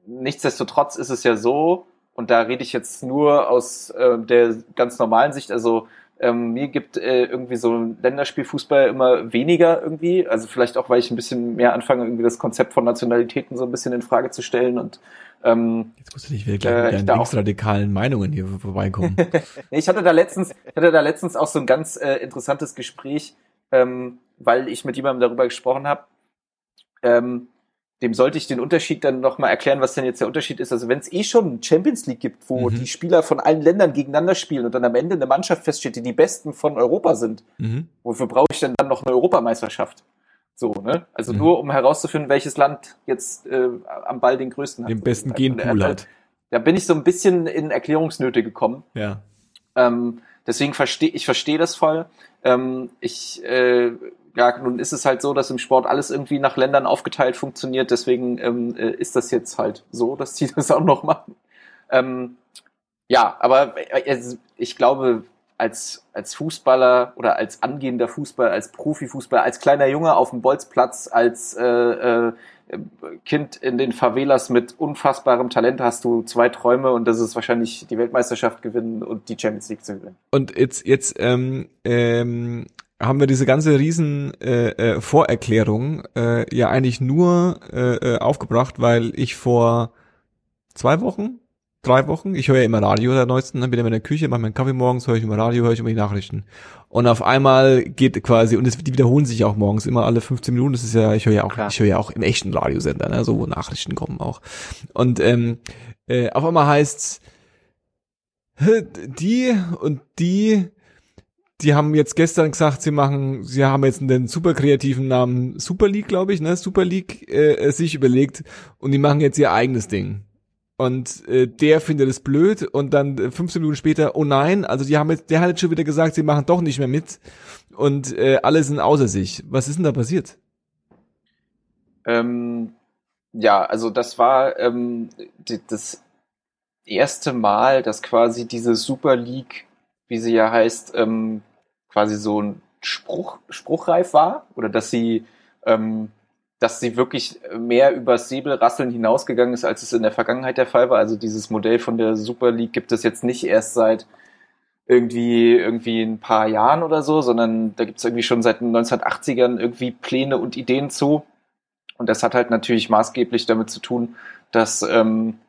Nichtsdestotrotz ist es ja so, und da rede ich jetzt nur aus äh, der ganz normalen Sicht, also ähm, mir gibt äh, irgendwie so Länderspielfußball immer weniger irgendwie. Also vielleicht auch, weil ich ein bisschen mehr anfange, irgendwie das Konzept von Nationalitäten so ein bisschen in Frage zu stellen und ähm, Jetzt musst du nicht wieder gleich äh, mit deinen linksradikalen Meinungen hier vorbeikommen. [laughs] ich hatte da letztens, ich hatte da letztens auch so ein ganz äh, interessantes Gespräch, ähm, weil ich mit jemandem darüber gesprochen habe. Ähm, dem sollte ich den Unterschied dann nochmal erklären, was denn jetzt der Unterschied ist. Also wenn es eh schon Champions League gibt, wo mhm. die Spieler von allen Ländern gegeneinander spielen und dann am Ende eine Mannschaft feststeht, die die Besten von Europa sind, mhm. wofür brauche ich denn dann noch eine Europameisterschaft? So, ne? Also mhm. nur um herauszufinden, welches Land jetzt äh, am Ball den größten hat. Den besten Genpool hat. Da bin ich so ein bisschen in Erklärungsnöte gekommen. Ja. Ähm, deswegen verstehe ich verstehe das voll. Ähm, ich äh, ja, nun ist es halt so, dass im Sport alles irgendwie nach Ländern aufgeteilt funktioniert. Deswegen ähm, äh, ist das jetzt halt so, [laughs] dass die das auch noch machen. Ähm, ja, aber äh, ich glaube, als, als Fußballer oder als angehender Fußballer, als Profifußballer, als kleiner Junge auf dem Bolzplatz, als äh, äh, Kind in den Favelas mit unfassbarem Talent hast du zwei Träume und das ist wahrscheinlich die Weltmeisterschaft gewinnen und die Champions League zu gewinnen. Und jetzt, jetzt ähm, ähm, haben wir diese ganze riesen äh, äh, Vorerklärung äh, ja eigentlich nur äh, äh, aufgebracht, weil ich vor zwei Wochen, drei Wochen, ich höre ja immer Radio der neuesten, dann bin ich in der Küche, mache meinen Kaffee morgens, höre ich immer Radio, höre ich immer die Nachrichten. Und auf einmal geht quasi, und es, die wiederholen sich auch morgens immer alle 15 Minuten, das ist ja, ich höre ja auch, Klar. ich höre ja auch im echten Radiosender, ne, so wo Nachrichten kommen auch. Und ähm, äh, auf einmal heißt's, die und die die haben jetzt gestern gesagt, sie machen, sie haben jetzt den super kreativen Namen Super League, glaube ich, ne? Super League äh, sich überlegt und die machen jetzt ihr eigenes Ding. Und äh, der findet es blöd und dann 15 äh, Minuten später, oh nein, also die haben jetzt, der hat jetzt schon wieder gesagt, sie machen doch nicht mehr mit und äh, alle sind außer sich. Was ist denn da passiert? Ähm, ja, also das war ähm, die, das erste Mal, dass quasi diese Super League wie sie ja heißt, ähm, quasi so spruch, spruchreif war oder dass sie, ähm, dass sie wirklich mehr übers Säbelrasseln hinausgegangen ist, als es in der Vergangenheit der Fall war. Also dieses Modell von der Super League gibt es jetzt nicht erst seit irgendwie irgendwie ein paar Jahren oder so, sondern da gibt es irgendwie schon seit den 1980ern irgendwie Pläne und Ideen zu. Und das hat halt natürlich maßgeblich damit zu tun, dass ähm,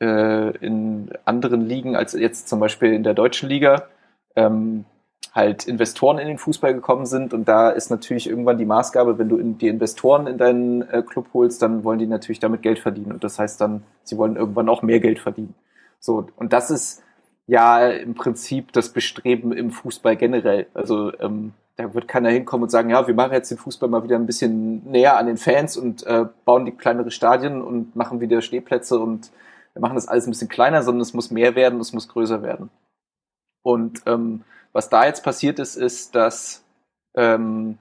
äh, in anderen Ligen als jetzt zum Beispiel in der deutschen Liga ähm, halt Investoren in den Fußball gekommen sind und da ist natürlich irgendwann die Maßgabe, wenn du in, die Investoren in deinen äh, Club holst, dann wollen die natürlich damit Geld verdienen und das heißt dann, sie wollen irgendwann auch mehr Geld verdienen. So und das ist ja im Prinzip das Bestreben im Fußball generell. Also ähm, da wird keiner hinkommen und sagen, ja, wir machen jetzt den Fußball mal wieder ein bisschen näher an den Fans und äh, bauen die kleinere Stadien und machen wieder Stehplätze und wir machen das alles ein bisschen kleiner, sondern es muss mehr werden, es muss größer werden. Und ähm, was da jetzt passiert ist, ist, dass ähm,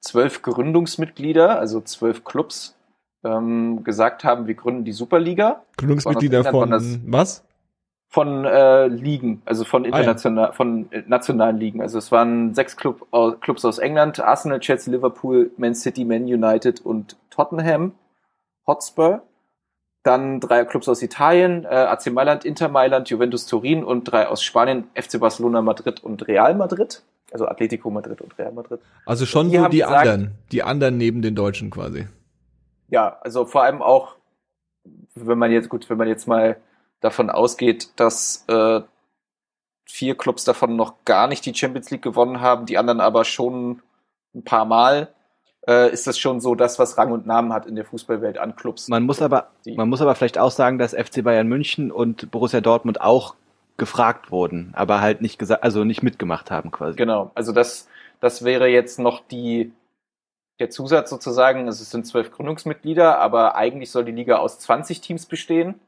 zwölf Gründungsmitglieder, also zwölf Clubs, ähm, gesagt haben, wir gründen die Superliga. Gründungsmitglieder von was? Von äh, Ligen, also von international, ah, ja. von äh, nationalen Ligen. Also es waren sechs Club, Clubs aus England: Arsenal, Chelsea, Liverpool, Man City, Man United und Tottenham Hotspur dann drei Clubs aus Italien, äh, AC Mailand, Inter Mailand, Juventus Turin und drei aus Spanien, FC Barcelona, Madrid und Real Madrid. Also Atletico Madrid und Real Madrid. Also schon die so die gesagt, anderen, die anderen neben den Deutschen quasi. Ja, also vor allem auch, wenn man jetzt, gut, wenn man jetzt mal davon ausgeht, dass äh, vier Clubs davon noch gar nicht die Champions League gewonnen haben, die anderen aber schon ein paar Mal, äh, ist das schon so das, was Rang und Namen hat in der Fußballwelt an Clubs. Man muss aber, man muss aber vielleicht auch sagen, dass FC Bayern München und Borussia Dortmund auch gefragt wurden, aber halt nicht gesagt, also nicht mitgemacht haben quasi. Genau, also das, das wäre jetzt noch die, der Zusatz sozusagen, es sind zwölf Gründungsmitglieder, aber eigentlich soll die Liga aus 20 Teams bestehen.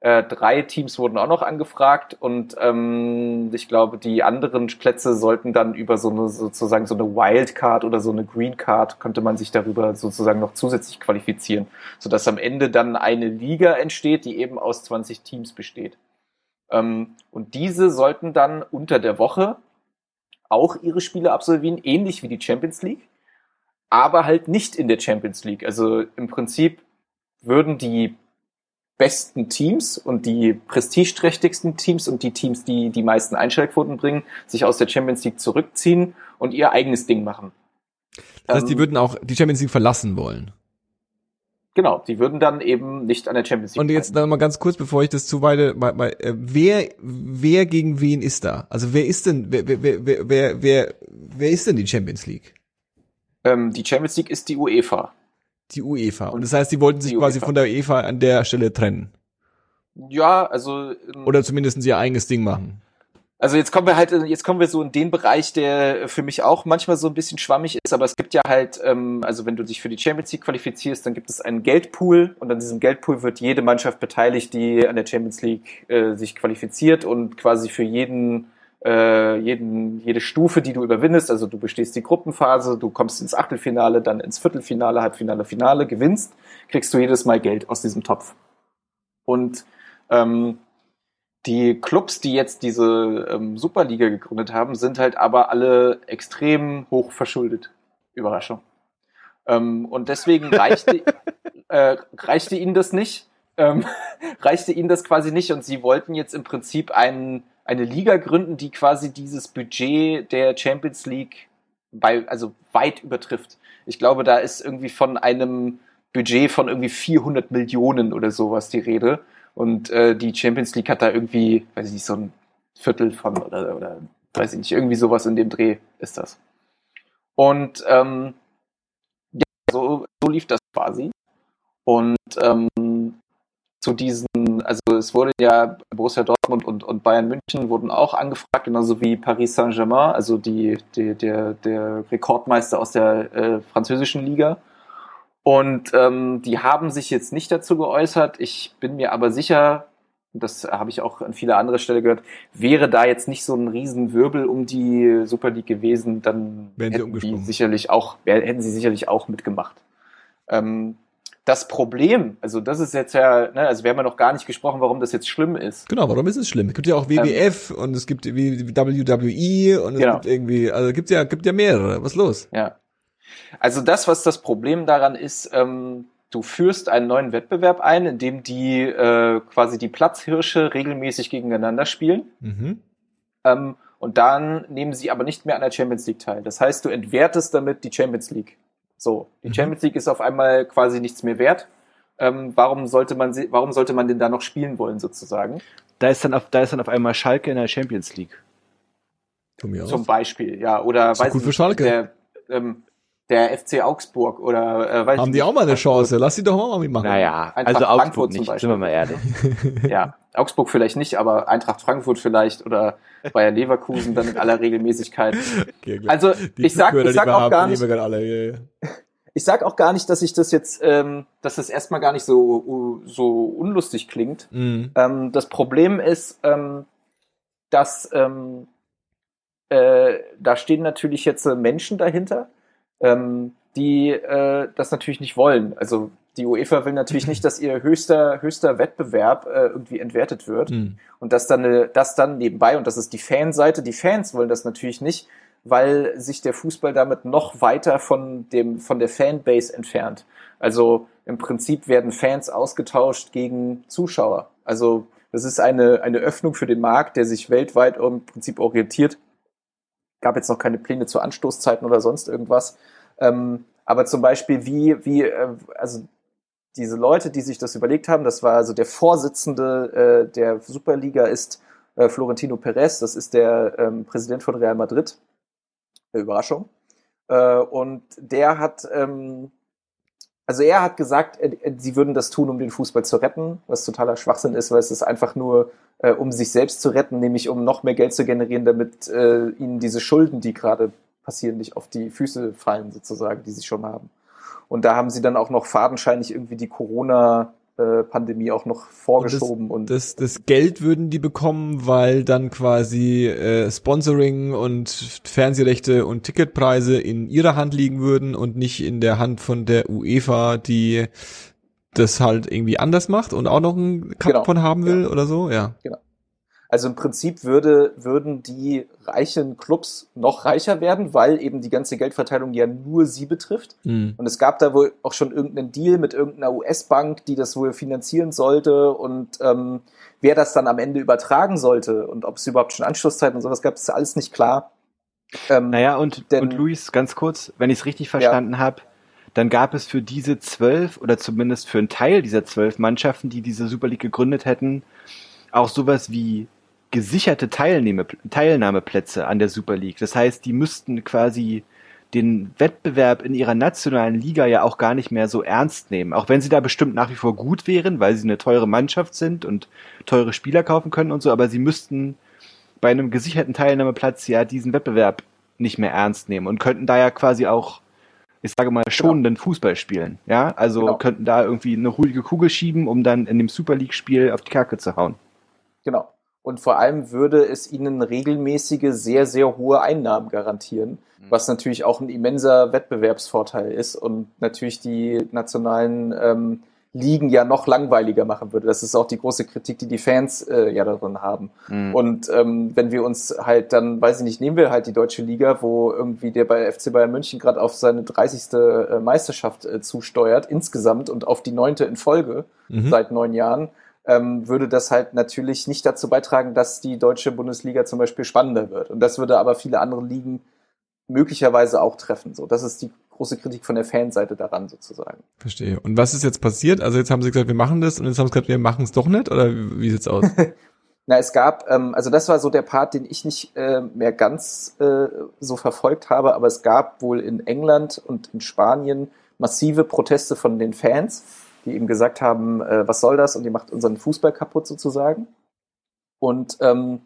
Äh, drei Teams wurden auch noch angefragt und ähm, ich glaube, die anderen Plätze sollten dann über so eine sozusagen so eine Wildcard oder so eine Green Card könnte man sich darüber sozusagen noch zusätzlich qualifizieren, sodass am Ende dann eine Liga entsteht, die eben aus 20 Teams besteht. Ähm, und diese sollten dann unter der Woche auch ihre Spiele absolvieren, ähnlich wie die Champions League, aber halt nicht in der Champions League. Also im Prinzip würden die besten Teams und die prestigeträchtigsten Teams und die Teams, die die meisten Einschaltquoten bringen, sich aus der Champions League zurückziehen und ihr eigenes Ding machen. Das heißt, die ähm, würden auch die Champions League verlassen wollen. Genau, die würden dann eben nicht an der Champions League. Und jetzt dann mal ganz kurz, bevor ich das zu weite, mal, mal, äh, wer, wer gegen wen ist da? Also wer ist denn, wer, wer, wer, wer, wer, wer ist denn die Champions League? Ähm, die Champions League ist die UEFA. Die UEFA. Und das heißt, die wollten sich die quasi UEFA. von der UEFA an der Stelle trennen. Ja, also. Ähm, Oder zumindest ihr eigenes Ding machen. Also jetzt kommen wir halt, jetzt kommen wir so in den Bereich, der für mich auch manchmal so ein bisschen schwammig ist, aber es gibt ja halt, ähm, also wenn du dich für die Champions League qualifizierst, dann gibt es einen Geldpool und an diesem Geldpool wird jede Mannschaft beteiligt, die an der Champions League äh, sich qualifiziert und quasi für jeden äh, jeden, jede Stufe, die du überwindest, also du bestehst die Gruppenphase, du kommst ins Achtelfinale, dann ins Viertelfinale, Halbfinale, Finale, gewinnst, kriegst du jedes Mal Geld aus diesem Topf. Und ähm, die Clubs, die jetzt diese ähm, Superliga gegründet haben, sind halt aber alle extrem hoch verschuldet. Überraschung. Ähm, und deswegen [laughs] reichte, äh, reichte ihnen das nicht. Ähm, [laughs] reichte ihnen das quasi nicht und sie wollten jetzt im Prinzip einen eine Liga gründen, die quasi dieses Budget der Champions League bei, also weit übertrifft. Ich glaube, da ist irgendwie von einem Budget von irgendwie 400 Millionen oder sowas die Rede. Und äh, die Champions League hat da irgendwie, weiß ich nicht, so ein Viertel von oder, oder weiß ich nicht, irgendwie sowas in dem Dreh ist das. Und ähm, ja, so, so lief das quasi. Und ähm, zu diesen, also es wurde ja Borussia Dortmund und, und Bayern München wurden auch angefragt, genauso wie Paris Saint-Germain, also die, die, der, der Rekordmeister aus der äh, französischen Liga. Und ähm, die haben sich jetzt nicht dazu geäußert. Ich bin mir aber sicher, das habe ich auch an viele andere Stelle gehört, wäre da jetzt nicht so ein Riesenwirbel um die Super League gewesen, dann hätten sie sicherlich auch, hätten sie sicherlich auch mitgemacht. Ähm, das Problem, also das ist jetzt ja, ne, also wir haben ja noch gar nicht gesprochen, warum das jetzt schlimm ist. Genau, warum ist es schlimm? Es gibt ja auch WWF ähm, und es gibt WWE und es genau. gibt irgendwie, also gibt ja, gibt ja mehrere. Was ist los? Ja. Also das, was das Problem daran ist, ähm, du führst einen neuen Wettbewerb ein, in dem die äh, quasi die Platzhirsche regelmäßig gegeneinander spielen. Mhm. Ähm, und dann nehmen sie aber nicht mehr an der Champions League teil. Das heißt, du entwertest damit die Champions League. So, die mhm. Champions League ist auf einmal quasi nichts mehr wert. Ähm, warum sollte man sie, warum sollte man denn da noch spielen wollen sozusagen? Da ist dann auf, da ist dann auf einmal Schalke in der Champions League. Zum Beispiel, ja, oder weiß gut für Schalke. Der, ähm, der FC Augsburg oder äh, weiß Haben die auch mal eine Chance? Lass sie doch mal mitmachen. Naja, Eintracht also Augsburg Frankfurt nicht, zum Beispiel. sind wir mal ehrlich. [laughs] ja, Augsburg vielleicht nicht, aber Eintracht Frankfurt vielleicht oder Bayer Leverkusen dann in aller Regelmäßigkeit. Okay, also ich sag, ich sag auch gar nicht, ich sag auch gar nicht, dass ich das jetzt, ähm, dass das erstmal gar nicht so so unlustig klingt. Mhm. Ähm, das Problem ist, ähm, dass ähm, äh, da stehen natürlich jetzt Menschen dahinter, ähm, die äh, das natürlich nicht wollen. Also die UEFA will natürlich nicht, dass ihr höchster höchster Wettbewerb äh, irgendwie entwertet wird mhm. und das dann äh, das dann nebenbei und das ist die Fanseite. Die Fans wollen das natürlich nicht, weil sich der Fußball damit noch weiter von dem von der Fanbase entfernt. Also im Prinzip werden Fans ausgetauscht gegen Zuschauer. Also das ist eine eine Öffnung für den Markt, der sich weltweit im Prinzip orientiert gab jetzt noch keine Pläne zu Anstoßzeiten oder sonst irgendwas. Ähm, aber zum Beispiel wie, wie, äh, also diese Leute, die sich das überlegt haben, das war also der Vorsitzende äh, der Superliga ist äh, Florentino Perez, das ist der ähm, Präsident von Real Madrid. Überraschung. Äh, und der hat ähm, also er hat gesagt, sie würden das tun, um den Fußball zu retten, was totaler Schwachsinn ist, weil es ist einfach nur, äh, um sich selbst zu retten, nämlich um noch mehr Geld zu generieren, damit äh, ihnen diese Schulden, die gerade passieren, nicht auf die Füße fallen, sozusagen, die sie schon haben. Und da haben sie dann auch noch fadenscheinig irgendwie die Corona Pandemie auch noch vorgeschoben. Und, das, das, das, Geld würden die bekommen, weil dann quasi äh, Sponsoring und Fernsehrechte und Ticketpreise in ihrer Hand liegen würden und nicht in der Hand von der UEFA, die das halt irgendwie anders macht und auch noch einen Cup genau. von haben will ja. oder so, ja. Genau. Also im Prinzip würde, würden die reichen Clubs noch reicher werden, weil eben die ganze Geldverteilung ja nur sie betrifft. Mhm. Und es gab da wohl auch schon irgendeinen Deal mit irgendeiner US-Bank, die das wohl finanzieren sollte und ähm, wer das dann am Ende übertragen sollte und ob es überhaupt schon Anschlusszeiten und sowas gab, ist alles nicht klar. Ähm, naja, und, denn, und Luis, ganz kurz, wenn ich es richtig verstanden ja. habe, dann gab es für diese zwölf oder zumindest für einen Teil dieser zwölf Mannschaften, die diese Super League gegründet hätten, auch sowas wie gesicherte Teilnahme, Teilnahmeplätze an der Super League. Das heißt, die müssten quasi den Wettbewerb in ihrer nationalen Liga ja auch gar nicht mehr so ernst nehmen. Auch wenn sie da bestimmt nach wie vor gut wären, weil sie eine teure Mannschaft sind und teure Spieler kaufen können und so, aber sie müssten bei einem gesicherten Teilnahmeplatz ja diesen Wettbewerb nicht mehr ernst nehmen und könnten da ja quasi auch, ich sage mal, schonenden genau. Fußball spielen. Ja, also genau. könnten da irgendwie eine ruhige Kugel schieben, um dann in dem Super League-Spiel auf die Kacke zu hauen. Genau und vor allem würde es ihnen regelmäßige, sehr, sehr hohe Einnahmen garantieren, mhm. was natürlich auch ein immenser Wettbewerbsvorteil ist und natürlich die nationalen ähm, Ligen ja noch langweiliger machen würde. Das ist auch die große Kritik, die die Fans äh, ja darin haben. Mhm. Und ähm, wenn wir uns halt dann, weiß ich nicht, nehmen wir halt die deutsche Liga, wo irgendwie der bei FC Bayern München gerade auf seine 30. Äh, Meisterschaft äh, zusteuert insgesamt und auf die neunte in Folge mhm. seit neun Jahren ähm, würde das halt natürlich nicht dazu beitragen, dass die deutsche Bundesliga zum Beispiel spannender wird. Und das würde aber viele andere Ligen möglicherweise auch treffen. So, das ist die große Kritik von der Fanseite daran sozusagen. Verstehe. Und was ist jetzt passiert? Also jetzt haben sie gesagt, wir machen das und jetzt haben sie gesagt, wir machen es doch nicht oder wie sieht's aus? [laughs] Na, es gab, ähm, also das war so der Part, den ich nicht äh, mehr ganz äh, so verfolgt habe, aber es gab wohl in England und in Spanien massive Proteste von den Fans die eben gesagt haben, äh, was soll das und ihr macht unseren Fußball kaputt sozusagen. Und ähm,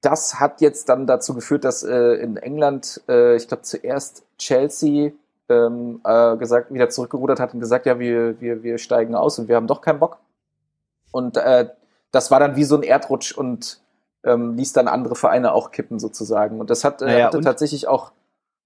das hat jetzt dann dazu geführt, dass äh, in England, äh, ich glaube zuerst Chelsea ähm, äh, gesagt, wieder zurückgerudert hat und gesagt, ja, wir, wir, wir steigen aus und wir haben doch keinen Bock. Und äh, das war dann wie so ein Erdrutsch und ähm, ließ dann andere Vereine auch kippen sozusagen. Und das hat, äh, naja, hatte tatsächlich auch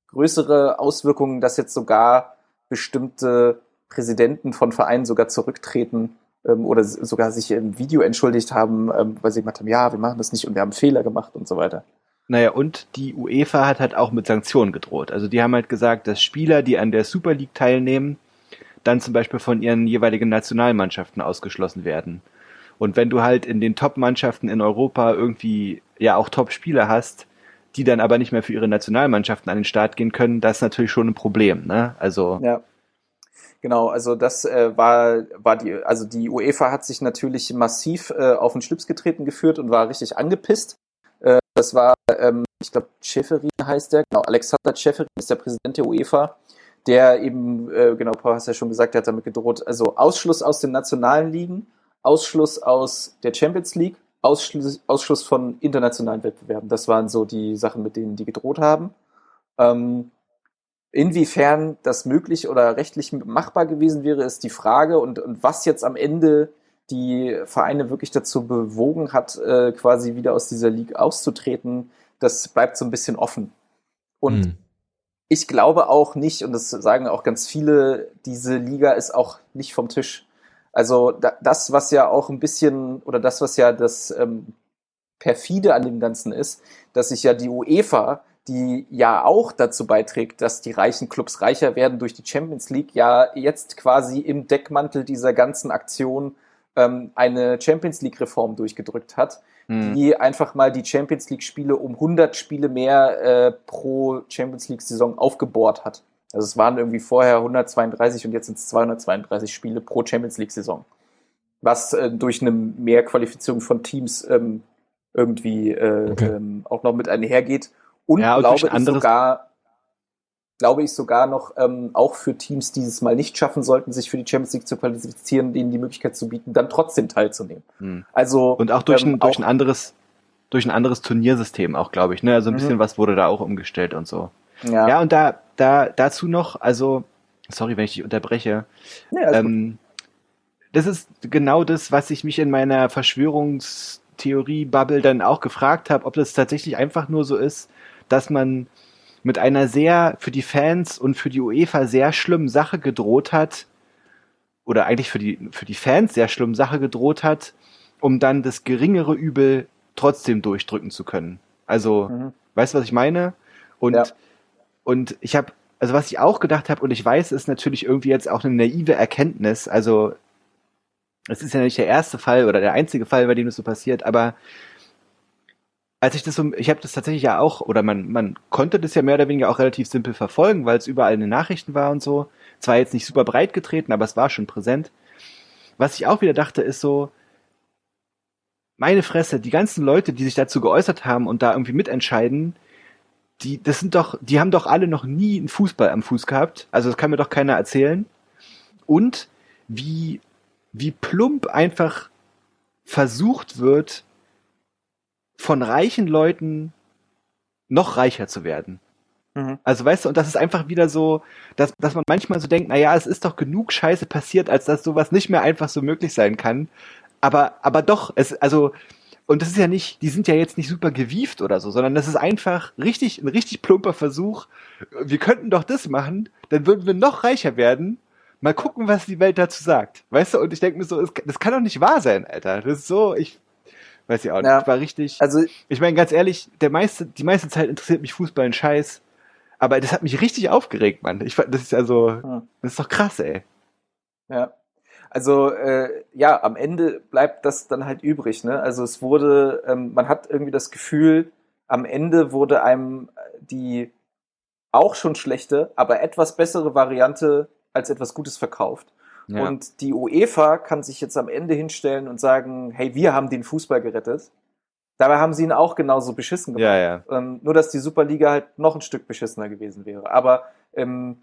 größere Auswirkungen, dass jetzt sogar bestimmte Präsidenten von Vereinen sogar zurücktreten ähm, oder sogar sich im Video entschuldigt haben, ähm, weil sie gesagt haben, ja, wir machen das nicht und wir haben Fehler gemacht und so weiter. Naja, und die UEFA hat halt auch mit Sanktionen gedroht. Also die haben halt gesagt, dass Spieler, die an der Super League teilnehmen, dann zum Beispiel von ihren jeweiligen Nationalmannschaften ausgeschlossen werden. Und wenn du halt in den Top-Mannschaften in Europa irgendwie ja auch Top-Spieler hast, die dann aber nicht mehr für ihre Nationalmannschaften an den Start gehen können, das ist natürlich schon ein Problem. Ne? Also ja. Genau, also das äh, war, war die, also die UEFA hat sich natürlich massiv äh, auf den Schlips getreten geführt und war richtig angepisst. Äh, das war, ähm, ich glaube, Ceferin heißt der, genau, Alexander Ceferin ist der Präsident der UEFA, der eben, äh, genau, Paul hast ja schon gesagt, der hat damit gedroht, also Ausschluss aus den nationalen Ligen, Ausschluss aus der Champions League, Ausschluss, Ausschluss von internationalen Wettbewerben. Das waren so die Sachen, mit denen die gedroht haben. Ähm, Inwiefern das möglich oder rechtlich machbar gewesen wäre, ist die Frage und, und was jetzt am Ende die Vereine wirklich dazu bewogen hat, äh, quasi wieder aus dieser League auszutreten, das bleibt so ein bisschen offen. Und hm. ich glaube auch nicht, und das sagen auch ganz viele, diese Liga ist auch nicht vom Tisch. Also da, das, was ja auch ein bisschen, oder das, was ja das ähm, perfide an dem Ganzen ist, dass sich ja die UEFA die ja auch dazu beiträgt, dass die reichen Clubs reicher werden durch die Champions League, ja jetzt quasi im Deckmantel dieser ganzen Aktion ähm, eine Champions League-Reform durchgedrückt hat, mhm. die einfach mal die Champions League-Spiele um 100 Spiele mehr äh, pro Champions League-Saison aufgebohrt hat. Also es waren irgendwie vorher 132 und jetzt sind es 232 Spiele pro Champions League-Saison. Was äh, durch eine Mehrqualifizierung von Teams ähm, irgendwie äh, okay. ähm, auch noch mit einhergeht und ja, glaube ich sogar, glaube ich sogar noch ähm, auch für Teams, die es mal nicht schaffen sollten, sich für die Champions League zu qualifizieren, denen die Möglichkeit zu bieten, dann trotzdem teilzunehmen. Hm. Also und auch durch, ähm, ein, durch auch, ein anderes durch ein anderes Turniersystem auch, glaube ich. Ne? Also ein mhm. bisschen was wurde da auch umgestellt und so. Ja, ja und da, da dazu noch, also sorry, wenn ich dich unterbreche. Ja, ähm, das ist genau das, was ich mich in meiner Verschwörungstheorie-Bubble dann auch gefragt habe, ob das tatsächlich einfach nur so ist, dass man mit einer sehr für die Fans und für die UEFA sehr schlimmen Sache gedroht hat, oder eigentlich für die, für die Fans sehr schlimmen Sache gedroht hat, um dann das geringere Übel trotzdem durchdrücken zu können. Also, mhm. weißt du, was ich meine? Und, ja. und ich habe, also was ich auch gedacht habe, und ich weiß, ist natürlich irgendwie jetzt auch eine naive Erkenntnis, also es ist ja nicht der erste Fall oder der einzige Fall, bei dem das so passiert, aber als ich das so, ich habe das tatsächlich ja auch, oder man, man konnte das ja mehr oder weniger auch relativ simpel verfolgen, weil es überall in den Nachrichten war und so. Zwar jetzt nicht super breit getreten, aber es war schon präsent. Was ich auch wieder dachte, ist so, meine Fresse, die ganzen Leute, die sich dazu geäußert haben und da irgendwie mitentscheiden, die, das sind doch, die haben doch alle noch nie einen Fußball am Fuß gehabt. Also das kann mir doch keiner erzählen. Und wie, wie plump einfach versucht wird, von reichen Leuten noch reicher zu werden. Mhm. Also weißt du, und das ist einfach wieder so, dass, dass man manchmal so denkt, naja, es ist doch genug Scheiße passiert, als dass sowas nicht mehr einfach so möglich sein kann. Aber, aber doch, es, also, und das ist ja nicht, die sind ja jetzt nicht super gewieft oder so, sondern das ist einfach richtig, ein richtig plumper Versuch. Wir könnten doch das machen, dann würden wir noch reicher werden. Mal gucken, was die Welt dazu sagt. Weißt du, und ich denke mir so, das kann doch nicht wahr sein, Alter. Das ist so, ich, Weiß ich auch nicht. Ja. Ich war richtig. Also, ich meine, ganz ehrlich, der meiste, die meiste Zeit interessiert mich Fußball ein Scheiß. Aber das hat mich richtig aufgeregt, Mann. Ich fand, das ist also, hm. das ist doch krass, ey. Ja. Also äh, ja, am Ende bleibt das dann halt übrig. Ne? Also es wurde, ähm, man hat irgendwie das Gefühl, am Ende wurde einem die auch schon schlechte, aber etwas bessere Variante als etwas Gutes verkauft. Ja. Und die UEFA kann sich jetzt am Ende hinstellen und sagen, hey, wir haben den Fußball gerettet. Dabei haben sie ihn auch genauso beschissen gemacht. Ja, ja. Ähm, nur, dass die Superliga halt noch ein Stück beschissener gewesen wäre. Aber ähm,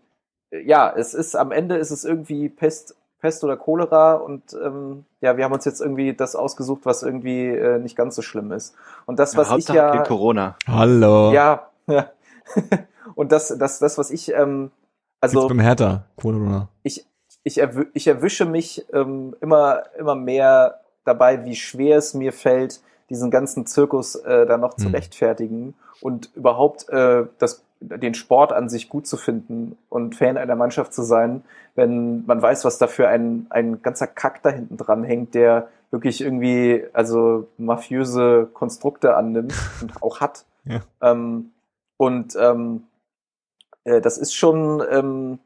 ja, es ist am Ende ist es irgendwie Pest, Pest oder Cholera und ähm, ja, wir haben uns jetzt irgendwie das ausgesucht, was irgendwie äh, nicht ganz so schlimm ist. Und das, was ja, ich ja. Corona. Hallo. Ja, ja. [laughs] und das, das, das, was ich, ähm, also. Jetzt beim Hertha, Corona. Ich, ich, erw ich erwische mich ähm, immer, immer mehr dabei, wie schwer es mir fällt, diesen ganzen Zirkus äh, da noch zu hm. rechtfertigen und überhaupt äh, das den Sport an sich gut zu finden und Fan einer Mannschaft zu sein, wenn man weiß, was da für ein, ein ganzer Kack da hinten dran hängt, der wirklich irgendwie also mafiöse Konstrukte annimmt [laughs] und auch hat. Ja. Ähm, und ähm, äh, das ist schon ähm,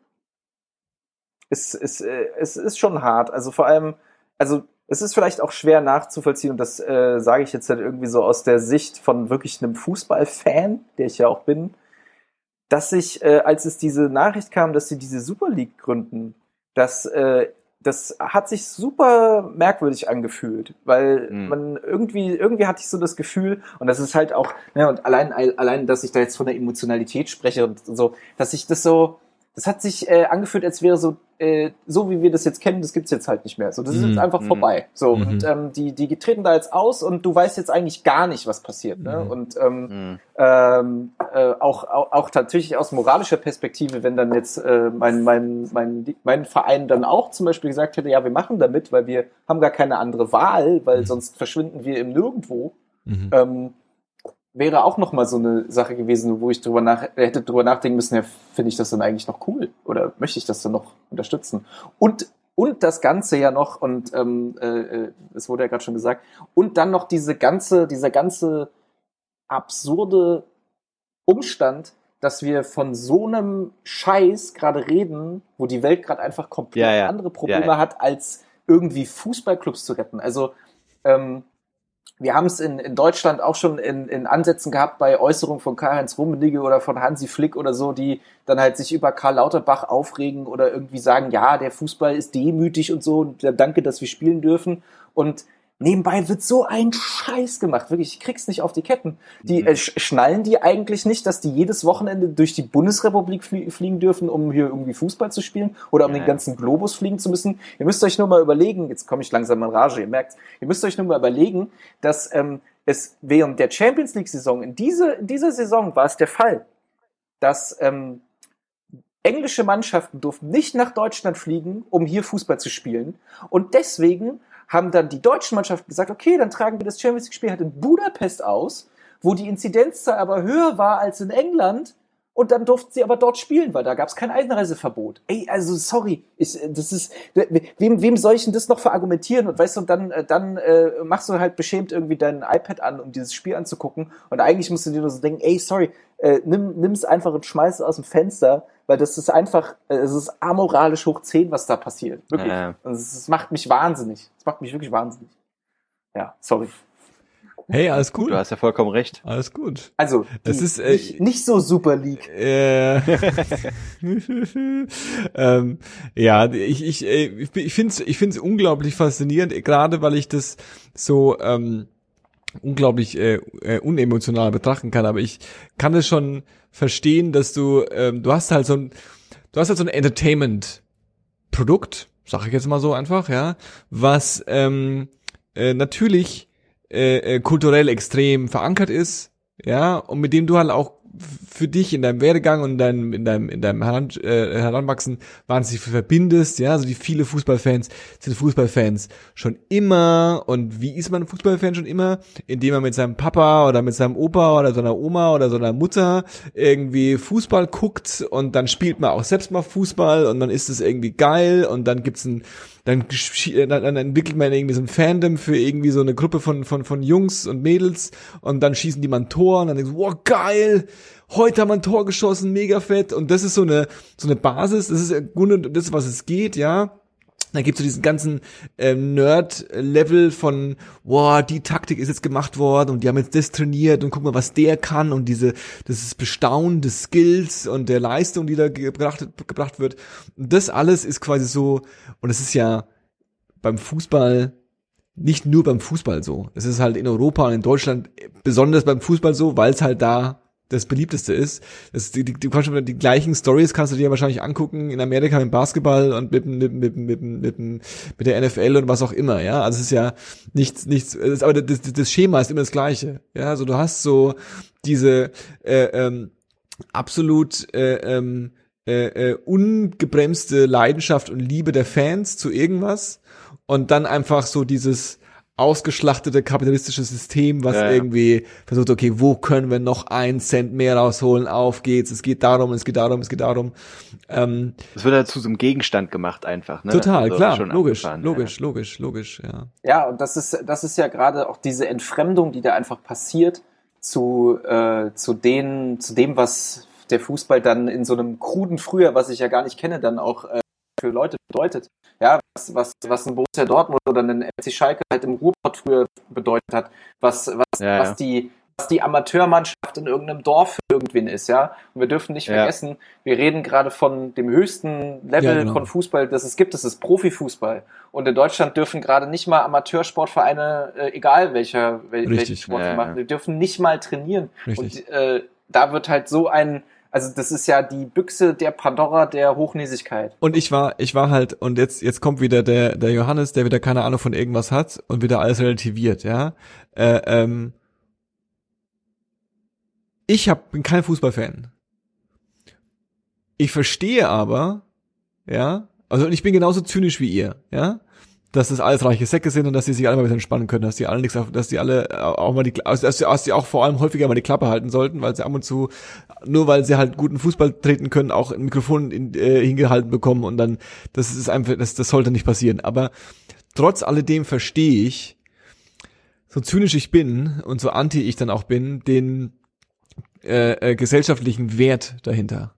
es, es, äh, es ist schon hart. Also vor allem, also es ist vielleicht auch schwer nachzuvollziehen und das äh, sage ich jetzt halt irgendwie so aus der Sicht von wirklich einem Fußballfan, der ich ja auch bin, dass ich, äh, als es diese Nachricht kam, dass sie diese Super League gründen, dass äh, das hat sich super merkwürdig angefühlt, weil mhm. man irgendwie, irgendwie hatte ich so das Gefühl, und das ist halt auch, ne, und allein, allein, dass ich da jetzt von der Emotionalität spreche und so, dass ich das so, das hat sich äh, angefühlt, als wäre so äh, so wie wir das jetzt kennen, das gibt's jetzt halt nicht mehr. So, das ist jetzt mhm. einfach vorbei. So mhm. und ähm, die die treten da jetzt aus und du weißt jetzt eigentlich gar nicht, was passiert. Ne? Mhm. Und ähm, mhm. ähm, äh, auch, auch auch tatsächlich aus moralischer Perspektive, wenn dann jetzt äh, mein mein mein mein Verein dann auch zum Beispiel gesagt hätte, ja, wir machen damit, weil wir haben gar keine andere Wahl, weil mhm. sonst verschwinden wir im Nirgendwo. Mhm. Ähm, wäre auch noch mal so eine Sache gewesen, wo ich drüber nach hätte drüber nachdenken müssen, ja, finde ich das dann eigentlich noch cool oder möchte ich das dann noch unterstützen? Und und das Ganze ja noch und ähm, äh, es wurde ja gerade schon gesagt und dann noch diese ganze dieser ganze absurde Umstand, dass wir von so einem Scheiß gerade reden, wo die Welt gerade einfach komplett ja, ja. andere Probleme ja, hat, als irgendwie Fußballclubs zu retten. Also ähm, wir haben es in, in Deutschland auch schon in, in Ansätzen gehabt bei Äußerungen von Karl-Heinz Rummenigge oder von Hansi Flick oder so, die dann halt sich über Karl Lauterbach aufregen oder irgendwie sagen, ja, der Fußball ist demütig und so und danke, dass wir spielen dürfen. Und Nebenbei wird so ein Scheiß gemacht, wirklich, ich krieg's nicht auf die Ketten. Die mhm. äh, schnallen die eigentlich nicht, dass die jedes Wochenende durch die Bundesrepublik flie fliegen dürfen, um hier irgendwie Fußball zu spielen oder um ja. den ganzen Globus fliegen zu müssen. Ihr müsst euch nur mal überlegen, jetzt komme ich langsam in Rage, ihr merkt, ihr müsst euch nur mal überlegen, dass ähm, es während der Champions League Saison, in, diese, in dieser Saison war es der Fall, dass ähm, englische Mannschaften durften nicht nach Deutschland fliegen, um hier Fußball zu spielen. Und deswegen haben dann die deutschen Mannschaften gesagt, okay, dann tragen wir das Champions League-Spiel halt in Budapest aus, wo die Inzidenzzahl aber höher war als in England und dann durften sie aber dort spielen, weil da gab es kein Einreiseverbot. Ey, also sorry, ich, das ist wem wem soll ich denn das noch verargumentieren und weißt du und dann äh, dann äh, machst du halt beschämt irgendwie dein iPad an, um dieses Spiel anzugucken und eigentlich musst du dir nur so denken, ey, sorry, äh, nimm nimm's einfach und schmeiß es aus dem Fenster, weil das ist einfach äh, es ist amoralisch hoch 10, was da passiert. Wirklich. Es, es macht mich wahnsinnig. Es macht mich wirklich wahnsinnig. Ja, sorry. Hey, alles gut. Du hast ja vollkommen recht. Alles gut. Also, das ist äh, nicht, nicht so Super League. Äh, [laughs] ähm, ja, ich ich äh, ich finde es ich find's unglaublich faszinierend, gerade weil ich das so ähm, unglaublich äh, äh, unemotional betrachten kann, aber ich kann es schon verstehen, dass du ähm, du hast halt so ein du hast halt so ein Entertainment Produkt, sag ich jetzt mal so einfach, ja, was ähm, äh, natürlich äh, äh, kulturell extrem verankert ist, ja, und mit dem du halt auch für dich in deinem Werdegang und in deinem, in deinem, in deinem Heran, äh, Heranwachsen wahnsinnig verbindest, ja, also die viele Fußballfans sind Fußballfans schon immer und wie ist man Fußballfan schon immer? Indem man mit seinem Papa oder mit seinem Opa oder seiner Oma oder seiner Mutter irgendwie Fußball guckt und dann spielt man auch selbst mal Fußball und dann ist es irgendwie geil und dann gibt's ein dann, dann, dann entwickelt man irgendwie so ein Fandom für irgendwie so eine Gruppe von, von, von Jungs und Mädels und dann schießen die mal ein Tor und dann denkst du, wow, geil, heute haben wir ein Tor geschossen, mega fett und das ist so eine, so eine Basis, das ist das, was es geht, ja. Da gibt's so diesen ganzen ähm, Nerd-Level von, wow, die Taktik ist jetzt gemacht worden und die haben jetzt das trainiert und guck mal, was der kann und diese, das ist Bestaunen des Skills und der Leistung, die da gebracht, gebracht wird. Das alles ist quasi so, und es ist ja beim Fußball nicht nur beim Fußball so. Es ist halt in Europa und in Deutschland besonders beim Fußball so, weil es halt da das beliebteste ist. Das, die, die, die, die gleichen Stories kannst du dir wahrscheinlich angucken in Amerika mit Basketball und mit, mit, mit, mit, mit, mit der NFL und was auch immer, ja. Also es ist ja nichts, nichts, ist, aber das, das Schema ist immer das gleiche. Ja, also du hast so diese äh, ähm, absolut äh, ähm, äh, äh, ungebremste Leidenschaft und Liebe der Fans zu irgendwas und dann einfach so dieses ausgeschlachtete kapitalistische System, was ja, irgendwie versucht, okay, wo können wir noch einen Cent mehr rausholen? Auf geht's. Es geht darum, es geht darum, es geht darum. Ähm, das wird dazu so einem Gegenstand gemacht einfach. Ne? Total, also klar, logisch, logisch, ja. logisch, logisch, ja. Ja, und das ist, das ist ja gerade auch diese Entfremdung, die da einfach passiert zu, äh, zu den, zu dem, was der Fußball dann in so einem kruden Früher, was ich ja gar nicht kenne, dann auch äh, für Leute bedeutet. Ja, was, was, was ein Borussia Dortmund oder ein FC Schalke halt im Ruhrpott früher bedeutet hat, was, was, ja, was die, was die Amateurmannschaft in irgendeinem Dorf für irgendwen ist, ja. Und wir dürfen nicht vergessen, wir reden gerade von dem höchsten Level ja, genau. von Fußball, das es gibt, das ist Profifußball. Und in Deutschland dürfen gerade nicht mal Amateursportvereine, äh, egal welcher, wel, welchen Sport sie machen, die dürfen nicht mal trainieren. Richtig. Und äh, da wird halt so ein also das ist ja die Büchse der Pandora der Hochnäsigkeit. Und ich war, ich war halt, und jetzt, jetzt kommt wieder der, der Johannes, der wieder keine Ahnung von irgendwas hat und wieder alles relativiert, ja. Äh, ähm, ich hab, bin kein Fußballfan. Ich verstehe aber, ja, also ich bin genauso zynisch wie ihr, ja dass es alles reiche Säcke sind und dass sie sich alle mal ein bisschen entspannen können, dass die alle nichts, dass die alle auch mal die, dass sie, dass sie auch vor allem häufiger mal die Klappe halten sollten, weil sie ab und zu, nur weil sie halt guten Fußball treten können, auch ein Mikrofon in, äh, hingehalten bekommen und dann, das ist einfach, das, das sollte nicht passieren. Aber trotz alledem verstehe ich, so zynisch ich bin und so anti ich dann auch bin, den äh, äh, gesellschaftlichen Wert dahinter.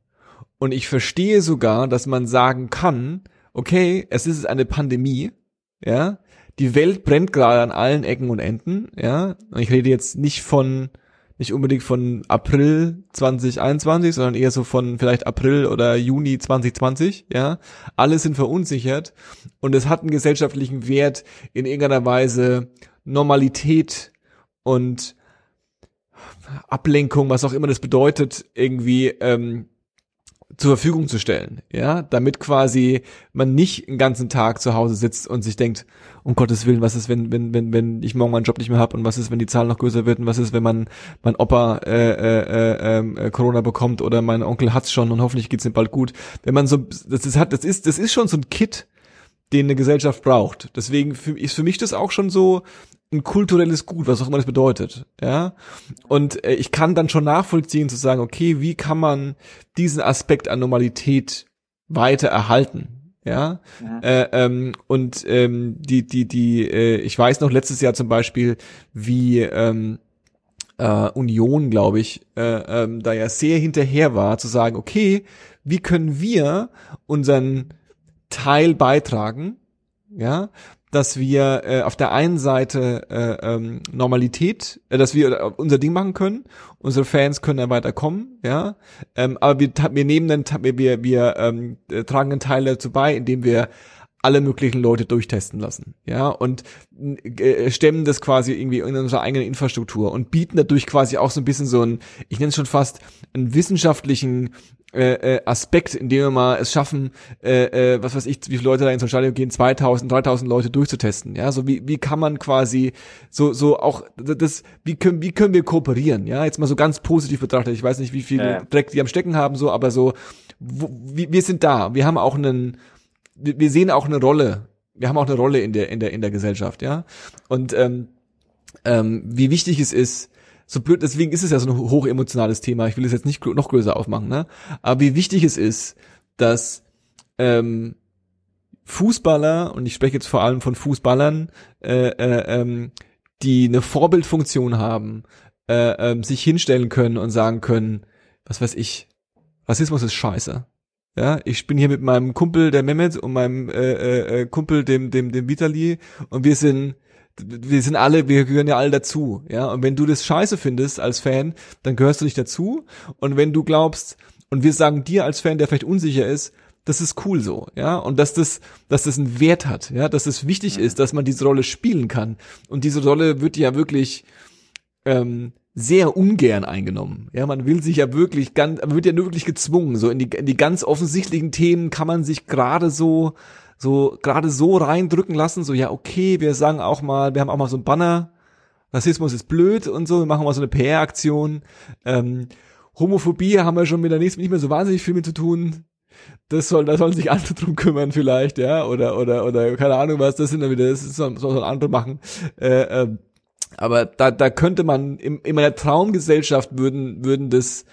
Und ich verstehe sogar, dass man sagen kann, okay, es ist eine Pandemie, ja, die Welt brennt gerade an allen Ecken und Enden, ja, und ich rede jetzt nicht von, nicht unbedingt von April 2021, sondern eher so von vielleicht April oder Juni 2020, ja, alle sind verunsichert und es hat einen gesellschaftlichen Wert in irgendeiner Weise Normalität und Ablenkung, was auch immer das bedeutet, irgendwie ähm, zur Verfügung zu stellen, ja, damit quasi man nicht den ganzen Tag zu Hause sitzt und sich denkt, um Gottes Willen, was ist, wenn, wenn, wenn, wenn ich morgen meinen Job nicht mehr habe und was ist, wenn die Zahl noch größer wird und was ist, wenn man mein Opa äh, äh, äh, äh, Corona bekommt oder mein Onkel hat's schon und hoffentlich geht's ihm bald gut. Wenn man so, das ist hat, das ist, das ist schon so ein Kit, den eine Gesellschaft braucht. Deswegen ist für mich das auch schon so ein kulturelles Gut, was auch immer das bedeutet, ja. Und äh, ich kann dann schon nachvollziehen zu sagen, okay, wie kann man diesen Aspekt an Normalität weiter erhalten, ja. ja. Äh, ähm, und ähm, die die die, äh, ich weiß noch letztes Jahr zum Beispiel, wie ähm, äh, Union, glaube ich, äh, ähm, da ja sehr hinterher war zu sagen, okay, wie können wir unseren Teil beitragen, ja, dass wir äh, auf der einen Seite äh, ähm, Normalität, äh, dass wir äh, unser Ding machen können, unsere Fans können dann weiterkommen, ja, ähm, aber wir, wir nehmen dann, wir, wir, wir ähm, äh, tragen einen Teil dazu bei, indem wir alle möglichen Leute durchtesten lassen, ja, und äh, stemmen das quasi irgendwie in unserer eigenen Infrastruktur und bieten dadurch quasi auch so ein bisschen so ein, ich nenne es schon fast, einen wissenschaftlichen äh, äh, Aspekt, in dem wir mal es schaffen, äh, äh, was weiß ich, wie viele Leute da ins Stadion gehen, 2000, 3000 Leute durchzutesten, ja, so wie, wie kann man quasi so, so auch, das, wie können, wie können wir kooperieren, ja, jetzt mal so ganz positiv betrachtet, ich weiß nicht, wie viel ja. Dreck die am Stecken haben, so, aber so, wo, wie, wir sind da, wir haben auch einen, wir, sehen auch eine Rolle, wir haben auch eine Rolle in der, in der, in der Gesellschaft, ja, und, ähm, ähm, wie wichtig es ist, so blöd, deswegen ist es ja so ein hochemotionales Thema. Ich will es jetzt nicht noch größer aufmachen, ne? Aber wie wichtig es ist, dass ähm, Fußballer, und ich spreche jetzt vor allem von Fußballern, äh, äh, ähm, die eine Vorbildfunktion haben, äh, äh, sich hinstellen können und sagen können, was weiß ich, Rassismus ist scheiße. Ja, ich bin hier mit meinem Kumpel der Mehmet und meinem äh, äh, äh Kumpel dem dem dem Vitali und wir sind wir sind alle, wir gehören ja alle dazu, ja. Und wenn du das scheiße findest als Fan, dann gehörst du nicht dazu. Und wenn du glaubst, und wir sagen dir als Fan, der vielleicht unsicher ist, das ist cool so, ja, und dass das, dass das einen Wert hat, ja, dass es wichtig ist, dass man diese Rolle spielen kann. Und diese Rolle wird ja wirklich ähm, sehr ungern eingenommen. Ja, man will sich ja wirklich ganz, man wird ja wirklich gezwungen. So in die, in die ganz offensichtlichen Themen kann man sich gerade so so gerade so reindrücken lassen, so ja, okay, wir sagen auch mal, wir haben auch mal so ein Banner, Rassismus ist blöd und so, wir machen mal so eine PR-Aktion. Ähm, Homophobie haben wir schon mit der nächsten nicht mehr so wahnsinnig viel mit zu tun. das soll, da sollen sich andere drum kümmern vielleicht, ja, oder, oder, oder, keine Ahnung was, das sind dann wieder, das soll, soll andere machen. Äh, äh, aber da, da könnte man in, in meiner Traumgesellschaft würden, würden das,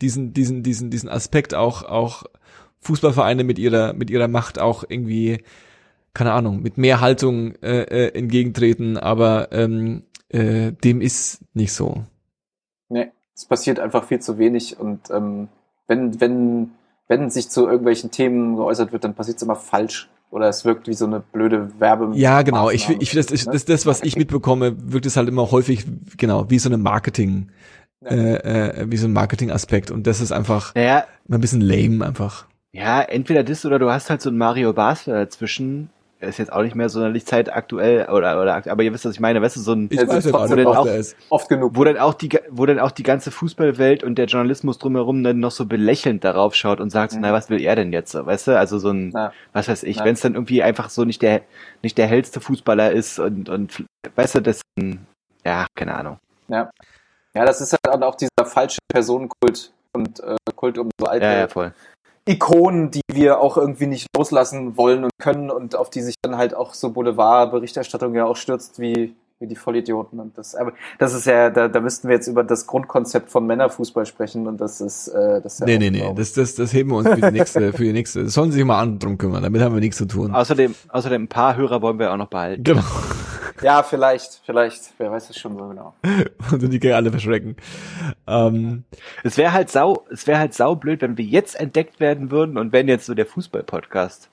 diesen, diesen, diesen, diesen Aspekt auch, auch Fußballvereine mit ihrer, mit ihrer Macht auch irgendwie, keine Ahnung, mit mehr Haltung äh, äh, entgegentreten, aber ähm, äh, dem ist nicht so. Nee, es passiert einfach viel zu wenig. Und ähm, wenn, wenn, wenn sich zu irgendwelchen Themen geäußert wird, dann passiert es immer falsch oder es wirkt wie so eine blöde Werbe. Ja, genau. Ich, ich das, das, das, das, was ich mitbekomme, wirkt es halt immer häufig, genau, wie so eine Marketing, ja. äh, äh, wie so ein Marketing-Aspekt. Und das ist einfach naja, ein bisschen lame einfach. Ja, entweder das oder du hast halt so ein Mario Basler dazwischen, ist jetzt auch nicht mehr sonderlich zeitaktuell oder oder aber ihr wisst was ich meine. Weißt du so ein ich weiß ja, wo dann auch, oft genug. wo dann auch die wo dann auch die ganze Fußballwelt und der Journalismus drumherum dann noch so belächelnd darauf schaut und sagt mhm. na was will er denn jetzt so weißt du? Also so ein ja. was weiß ich wenn es dann irgendwie einfach so nicht der nicht der hellste Fußballer ist und und weißt du das ja keine Ahnung. Ja. Ja das ist halt auch dieser falsche Personenkult und äh, Kult um so alte ja, ja, voll. Ikonen, die wir auch irgendwie nicht loslassen wollen und können und auf die sich dann halt auch so Boulevard-Berichterstattung ja auch stürzt wie, wie die Vollidioten. Und das, aber das ist ja, da, da müssten wir jetzt über das Grundkonzept von Männerfußball sprechen und das ist, äh, das ist ja Nee, nee, nee, das, das, das heben wir uns für die nächste, für die nächste. Das sollen sich mal andere drum kümmern, damit haben wir nichts zu tun. Außerdem, außerdem ein paar Hörer wollen wir auch noch behalten. Genau. Ja, vielleicht, vielleicht. Wer weiß es schon so genau. [laughs] Und die gehen alle verschrecken. Ähm, es wäre halt sau, es wäre halt sau blöd, wenn wir jetzt entdeckt werden würden und wenn jetzt so der Fußball-Podcast.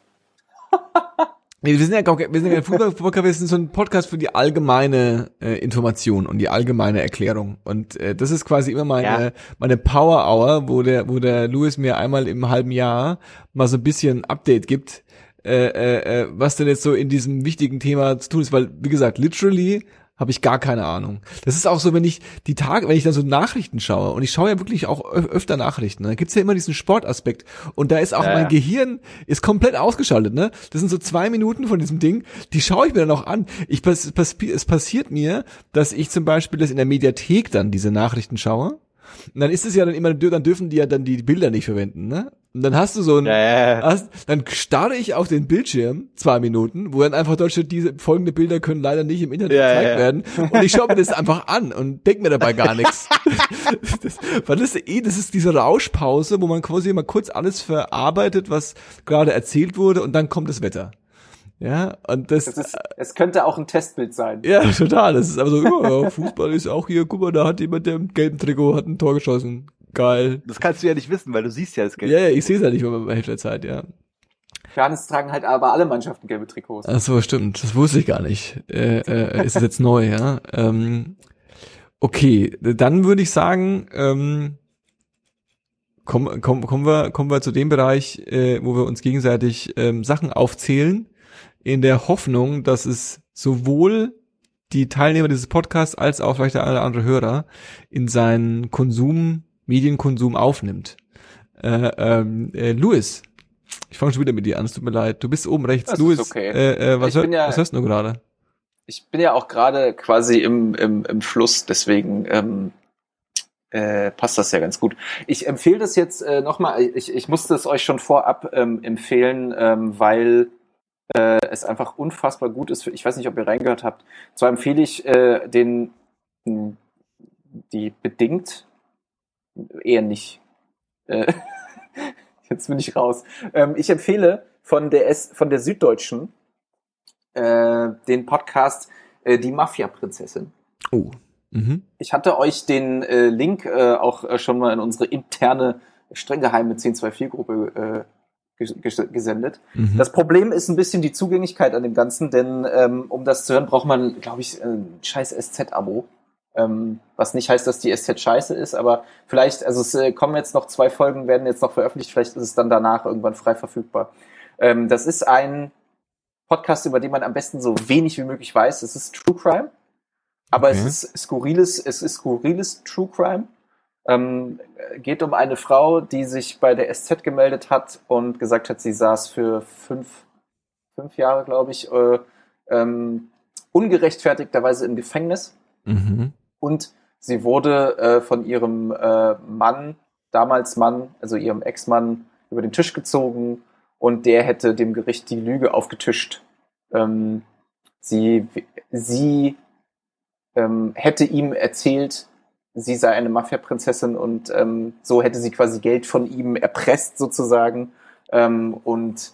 [laughs] Nee, wir sind ja gar, wir sind ja kein Fußball-Podcast, [laughs] wir sind so ein Podcast für die allgemeine äh, Information und die allgemeine Erklärung. Und äh, das ist quasi immer meine, ja. meine Power Hour, wo der, wo der Louis mir einmal im halben Jahr mal so ein bisschen Update gibt, äh, äh, äh, was denn jetzt so in diesem wichtigen Thema zu tun ist, weil, wie gesagt, literally habe ich gar keine Ahnung. Das ist auch so, wenn ich die Tage, wenn ich dann so Nachrichten schaue, und ich schaue ja wirklich auch öfter Nachrichten, dann gibt's ja immer diesen Sportaspekt. Und da ist auch ja, mein Gehirn ist komplett ausgeschaltet, ne? Das sind so zwei Minuten von diesem Ding, die schaue ich mir dann auch an. Ich, es passiert mir, dass ich zum Beispiel das in der Mediathek dann diese Nachrichten schaue und dann ist es ja dann immer, dann dürfen die ja dann die Bilder nicht verwenden, ne? Und dann hast du so ein, ja, ja, ja. Hast, dann starre ich auf den Bildschirm, zwei Minuten, wo dann einfach dort steht, diese folgende Bilder können leider nicht im Internet gezeigt werden. Und ich schaue mir das [laughs] einfach an und denke mir dabei gar nichts. [laughs] das, weil das eh, das ist diese Rauschpause, wo man quasi immer kurz alles verarbeitet, was gerade erzählt wurde, und dann kommt das Wetter. Ja, und das. das ist, es könnte auch ein Testbild sein. Ja, total. Das ist aber so, ja, Fußball ist auch hier, guck mal, da hat jemand, der im gelben Trikot hat ein Tor geschossen. Geil. Das kannst du ja nicht wissen, weil du siehst ja das Gelb. Ja, ja, ich sehe es ja nicht mal bei Hälfte der Zeit, ja. Janis tragen halt aber alle Mannschaften gelbe Trikots. Ach so, stimmt. Das wusste ich gar nicht. Äh, äh, ist das jetzt neu, ja? Ähm, okay, dann würde ich sagen, ähm, kommen, kommen, kommen, wir, kommen wir zu dem Bereich, äh, wo wir uns gegenseitig ähm, Sachen aufzählen in der Hoffnung, dass es sowohl die Teilnehmer dieses Podcasts als auch vielleicht alle andere Hörer in seinen Konsum, Medienkonsum aufnimmt. Äh, ähm, äh, Louis, ich fange schon wieder mit dir an, es tut mir leid. Du bist oben rechts. Das Louis, okay. äh, äh, was, hör, ja, was hörst du gerade? Ich bin ja auch gerade quasi im, im, im Fluss, deswegen ähm, äh, passt das ja ganz gut. Ich empfehle das jetzt äh, nochmal, ich, ich musste es euch schon vorab ähm, empfehlen, ähm, weil äh, es einfach unfassbar gut ist. Für, ich weiß nicht, ob ihr reingehört habt. Zwar empfehle ich äh, den die bedingt eher nicht. Äh, [laughs] jetzt bin ich raus. Ähm, ich empfehle von der S von der Süddeutschen äh, den Podcast äh, Die Mafia-Prinzessin. Oh. Mhm. Ich hatte euch den äh, Link äh, auch äh, schon mal in unsere interne streng geheime 1024-Gruppe äh, gesendet. Mhm. Das Problem ist ein bisschen die Zugänglichkeit an dem Ganzen, denn ähm, um das zu hören, braucht man, glaube ich, ein scheiß SZ-Abo. Ähm, was nicht heißt, dass die SZ scheiße ist, aber vielleicht, also es äh, kommen jetzt noch zwei Folgen, werden jetzt noch veröffentlicht, vielleicht ist es dann danach irgendwann frei verfügbar. Ähm, das ist ein Podcast, über den man am besten so wenig wie möglich weiß. Es ist True Crime, aber okay. es ist skurriles, es ist skurriles True Crime. Ähm, geht um eine Frau, die sich bei der SZ gemeldet hat und gesagt hat, sie saß für fünf, fünf Jahre, glaube ich, äh, ähm, ungerechtfertigterweise im Gefängnis. Mhm. Und sie wurde äh, von ihrem äh, Mann, damals Mann, also ihrem Ex-Mann, über den Tisch gezogen und der hätte dem Gericht die Lüge aufgetischt. Ähm, sie sie ähm, hätte ihm erzählt, sie sei eine Mafia-Prinzessin und ähm, so hätte sie quasi Geld von ihm erpresst sozusagen ähm, und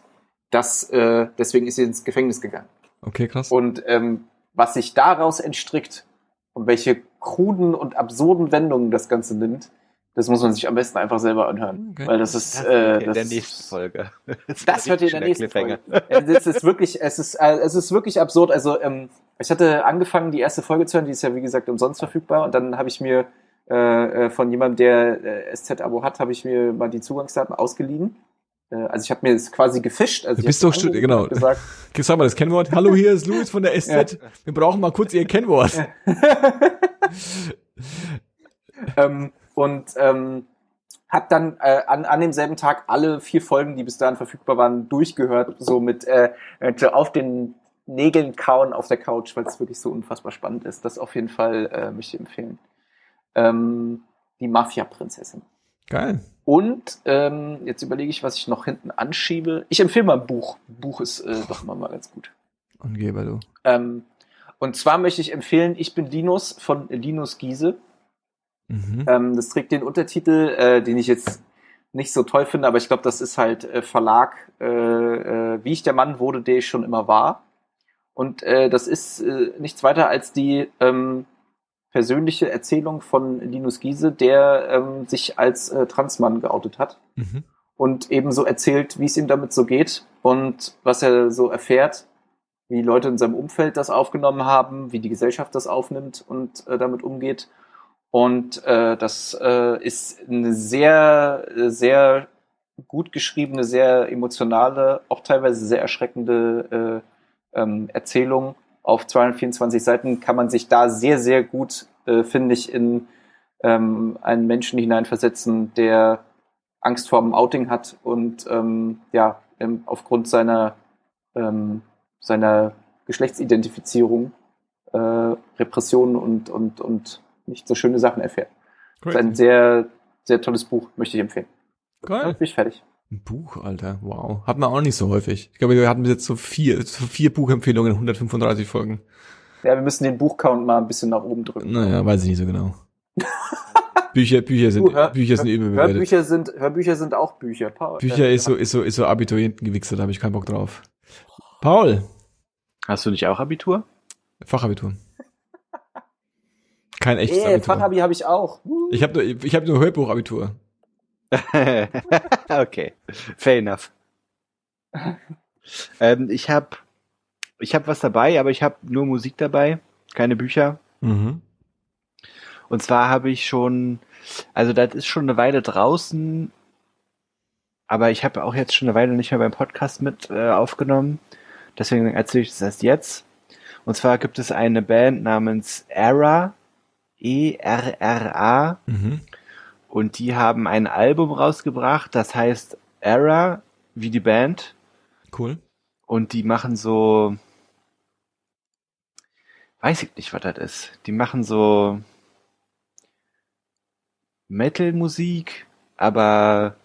das äh, deswegen ist sie ins Gefängnis gegangen. Okay, krass. Und ähm, was sich daraus entstrickt und welche kruden und absurden Wendungen das Ganze nimmt, das muss man sich am besten einfach selber anhören. Okay. Weil das ist das äh, in das, der nächsten Folge. [laughs] Das, das hört ihr in der nächsten Folge. Es ist wirklich, es ist, äh, es ist wirklich absurd. Also ähm, ich hatte angefangen, die erste Folge zu hören, die ist ja wie gesagt umsonst verfügbar. Und dann habe ich mir äh, äh von jemandem, der äh, SZ-Abo hat, habe ich mir mal die Zugangsdaten ausgeliehen. Äh, also ich habe mir das quasi gefischt. Also du bist doch Studi genau. Gesagt, [laughs] Sag mal das Kennwort. Hallo, hier ist Louis von der SZ. Ja. Wir brauchen mal kurz Ihr Kennwort. [laughs] ähm, und ähm, hat dann äh, an, an demselben Tag alle vier Folgen, die bis dahin verfügbar waren, durchgehört, so mit äh, auf den Nägeln kauen auf der Couch, weil es wirklich so unfassbar spannend ist. Das auf jeden Fall äh, möchte ich empfehlen. Ähm, die Mafia-Prinzessin. Geil. Und ähm, jetzt überlege ich, was ich noch hinten anschiebe. Ich empfehle mal ein Buch. Ein Buch ist äh, doch immer mal ganz gut. Angeber, du. Ähm, und zwar möchte ich empfehlen, Ich bin Linus von Linus Giese. Mhm. Ähm, das trägt den Untertitel, äh, den ich jetzt nicht so toll finde, aber ich glaube, das ist halt äh, Verlag, äh, äh, wie ich der Mann wurde, der ich schon immer war. Und äh, das ist äh, nichts weiter als die ähm, persönliche Erzählung von Linus Giese, der ähm, sich als Transmann geoutet hat. Mhm. Und eben so erzählt, wie es ihm damit so geht und was er so erfährt, wie Leute in seinem Umfeld das aufgenommen haben, wie die Gesellschaft das aufnimmt und äh, damit umgeht. Und äh, das äh, ist eine sehr, sehr gut geschriebene, sehr emotionale, auch teilweise sehr erschreckende äh, ähm, Erzählung. Auf 224 Seiten kann man sich da sehr, sehr gut, äh, finde ich, in ähm, einen Menschen hineinversetzen, der Angst vor dem Outing hat und ähm, ja, ähm, aufgrund seiner, ähm, seiner Geschlechtsidentifizierung äh, Repressionen und, und, und nicht so schöne Sachen erfährt. Das ist ein sehr, sehr tolles Buch, möchte ich empfehlen. Geil. Dann bin ich fertig. Ein Buch, Alter, wow. Hat man auch nicht so häufig. Ich glaube, wir hatten bis jetzt so vier, so vier Buchempfehlungen in 135 Folgen. Ja, wir müssen den Buchcount mal ein bisschen nach oben drücken. Naja, weiß ich nicht so genau. [laughs] Bücher, Bücher sind, du, hör, Bücher sind überbewertet. Hörbücher sind, Hörbücher sind auch Bücher, Paul. Bücher ist so, ist so, ist so Abiturientengewichse, da habe ich keinen Bock drauf. Paul. Hast du nicht auch Abitur? Fachabitur. Kein echtes äh, Abitur. Fachabi habe ich auch. Ich habe nur, ich hab nur Hörbuchabitur. [laughs] okay, fair enough. ähm, ich habe ich hab was dabei, aber ich habe nur Musik dabei, keine Bücher. Mhm. Und zwar habe ich schon, also das ist schon eine Weile draußen, aber ich habe auch jetzt schon eine Weile nicht mehr beim Podcast mit äh, aufgenommen. Deswegen erzähle ich das erst jetzt. Und zwar gibt es eine Band namens Era, E-R-R-A. Mhm. Und die haben ein Album rausgebracht, das heißt Era, wie die Band. Cool. Und die machen so, weiß ich nicht, was das ist. Die machen so Metal-Musik, aber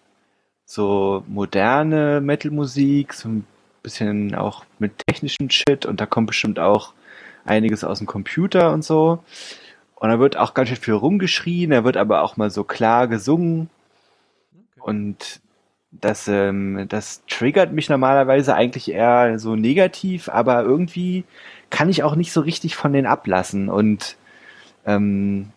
so moderne Metal-Musik, so ein bisschen auch mit technischem Shit und da kommt bestimmt auch einiges aus dem Computer und so. Und da wird auch ganz schön viel rumgeschrien, er wird aber auch mal so klar gesungen. Und das, ähm, das triggert mich normalerweise eigentlich eher so negativ, aber irgendwie kann ich auch nicht so richtig von denen ablassen. Und ähm,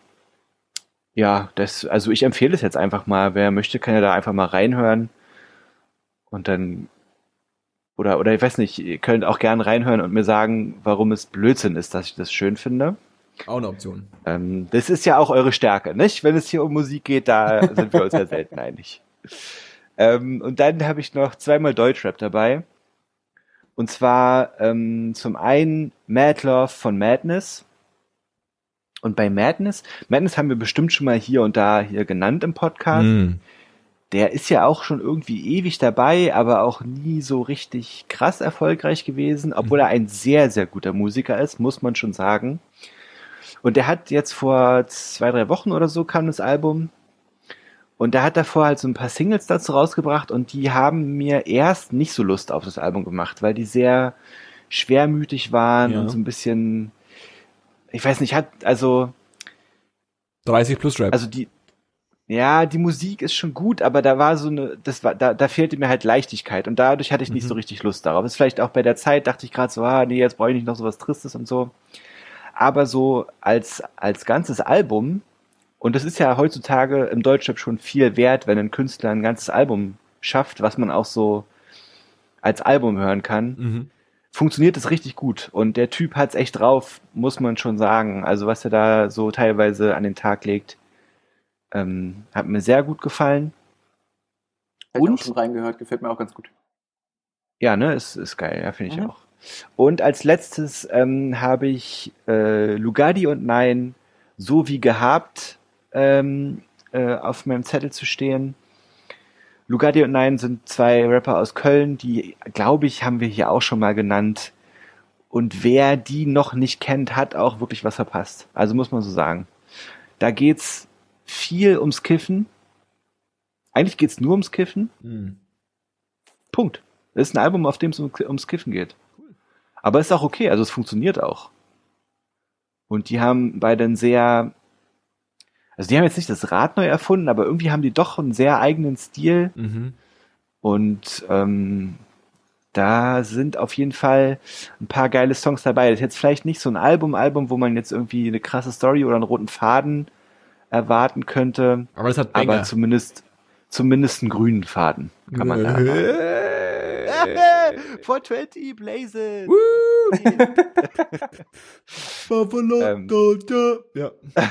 ja, das, also ich empfehle es jetzt einfach mal. Wer möchte, kann ja da einfach mal reinhören. Und dann, oder, oder ich weiß nicht, ihr könnt auch gern reinhören und mir sagen, warum es Blödsinn ist, dass ich das schön finde. Auch eine Option. Ähm, das ist ja auch eure Stärke, nicht? Wenn es hier um Musik geht, da sind wir uns ja selten [laughs] einig. Ähm, und dann habe ich noch zweimal Deutschrap dabei. Und zwar ähm, zum einen Mad Love von Madness. Und bei Madness, Madness haben wir bestimmt schon mal hier und da hier genannt im Podcast. Mm. Der ist ja auch schon irgendwie ewig dabei, aber auch nie so richtig krass erfolgreich gewesen, obwohl mm. er ein sehr, sehr guter Musiker ist, muss man schon sagen. Und der hat jetzt vor zwei, drei Wochen oder so kam das Album. Und der hat davor halt so ein paar Singles dazu rausgebracht und die haben mir erst nicht so Lust auf das Album gemacht, weil die sehr schwermütig waren ja. und so ein bisschen, ich weiß nicht, hat, also 30 plus Rap. Also die, ja, die Musik ist schon gut, aber da war so eine, das war, da, da fehlte mir halt Leichtigkeit und dadurch hatte ich nicht mhm. so richtig Lust darauf. Ist vielleicht auch bei der Zeit, dachte ich gerade so, ah, nee, jetzt brauche ich nicht noch so was Tristes und so. Aber so als, als ganzes Album, und das ist ja heutzutage im Deutschrap schon viel wert, wenn ein Künstler ein ganzes Album schafft, was man auch so als Album hören kann, mhm. funktioniert es richtig gut. Und der Typ hat's echt drauf, muss man schon sagen. Also was er da so teilweise an den Tag legt, ähm, hat mir sehr gut gefallen. Hab und auch schon reingehört, gefällt mir auch ganz gut. Ja, ne, ist, ist geil, ja, finde ich mhm. auch. Und als letztes ähm, habe ich äh, Lugardi und Nein so wie gehabt ähm, äh, auf meinem Zettel zu stehen. Lugardi und Nein sind zwei Rapper aus Köln, die, glaube ich, haben wir hier auch schon mal genannt. Und wer die noch nicht kennt, hat auch wirklich was verpasst. Also muss man so sagen. Da geht's viel ums Kiffen. Eigentlich geht's nur ums Kiffen. Mhm. Punkt. Das ist ein Album, auf dem es ums Kiffen geht. Aber ist auch okay, also es funktioniert auch. Und die haben beide einen sehr, also die haben jetzt nicht das Rad neu erfunden, aber irgendwie haben die doch einen sehr eigenen Stil. Mhm. Und ähm, da sind auf jeden Fall ein paar geile Songs dabei. Das ist jetzt vielleicht nicht so ein Album, Album, wo man jetzt irgendwie eine krasse Story oder einen roten Faden erwarten könnte. Aber es hat Banger. Aber zumindest, zumindest einen grünen Faden kann man da erwarten. [laughs] [laughs] 420 Blazes! ähm, ja. [laughs]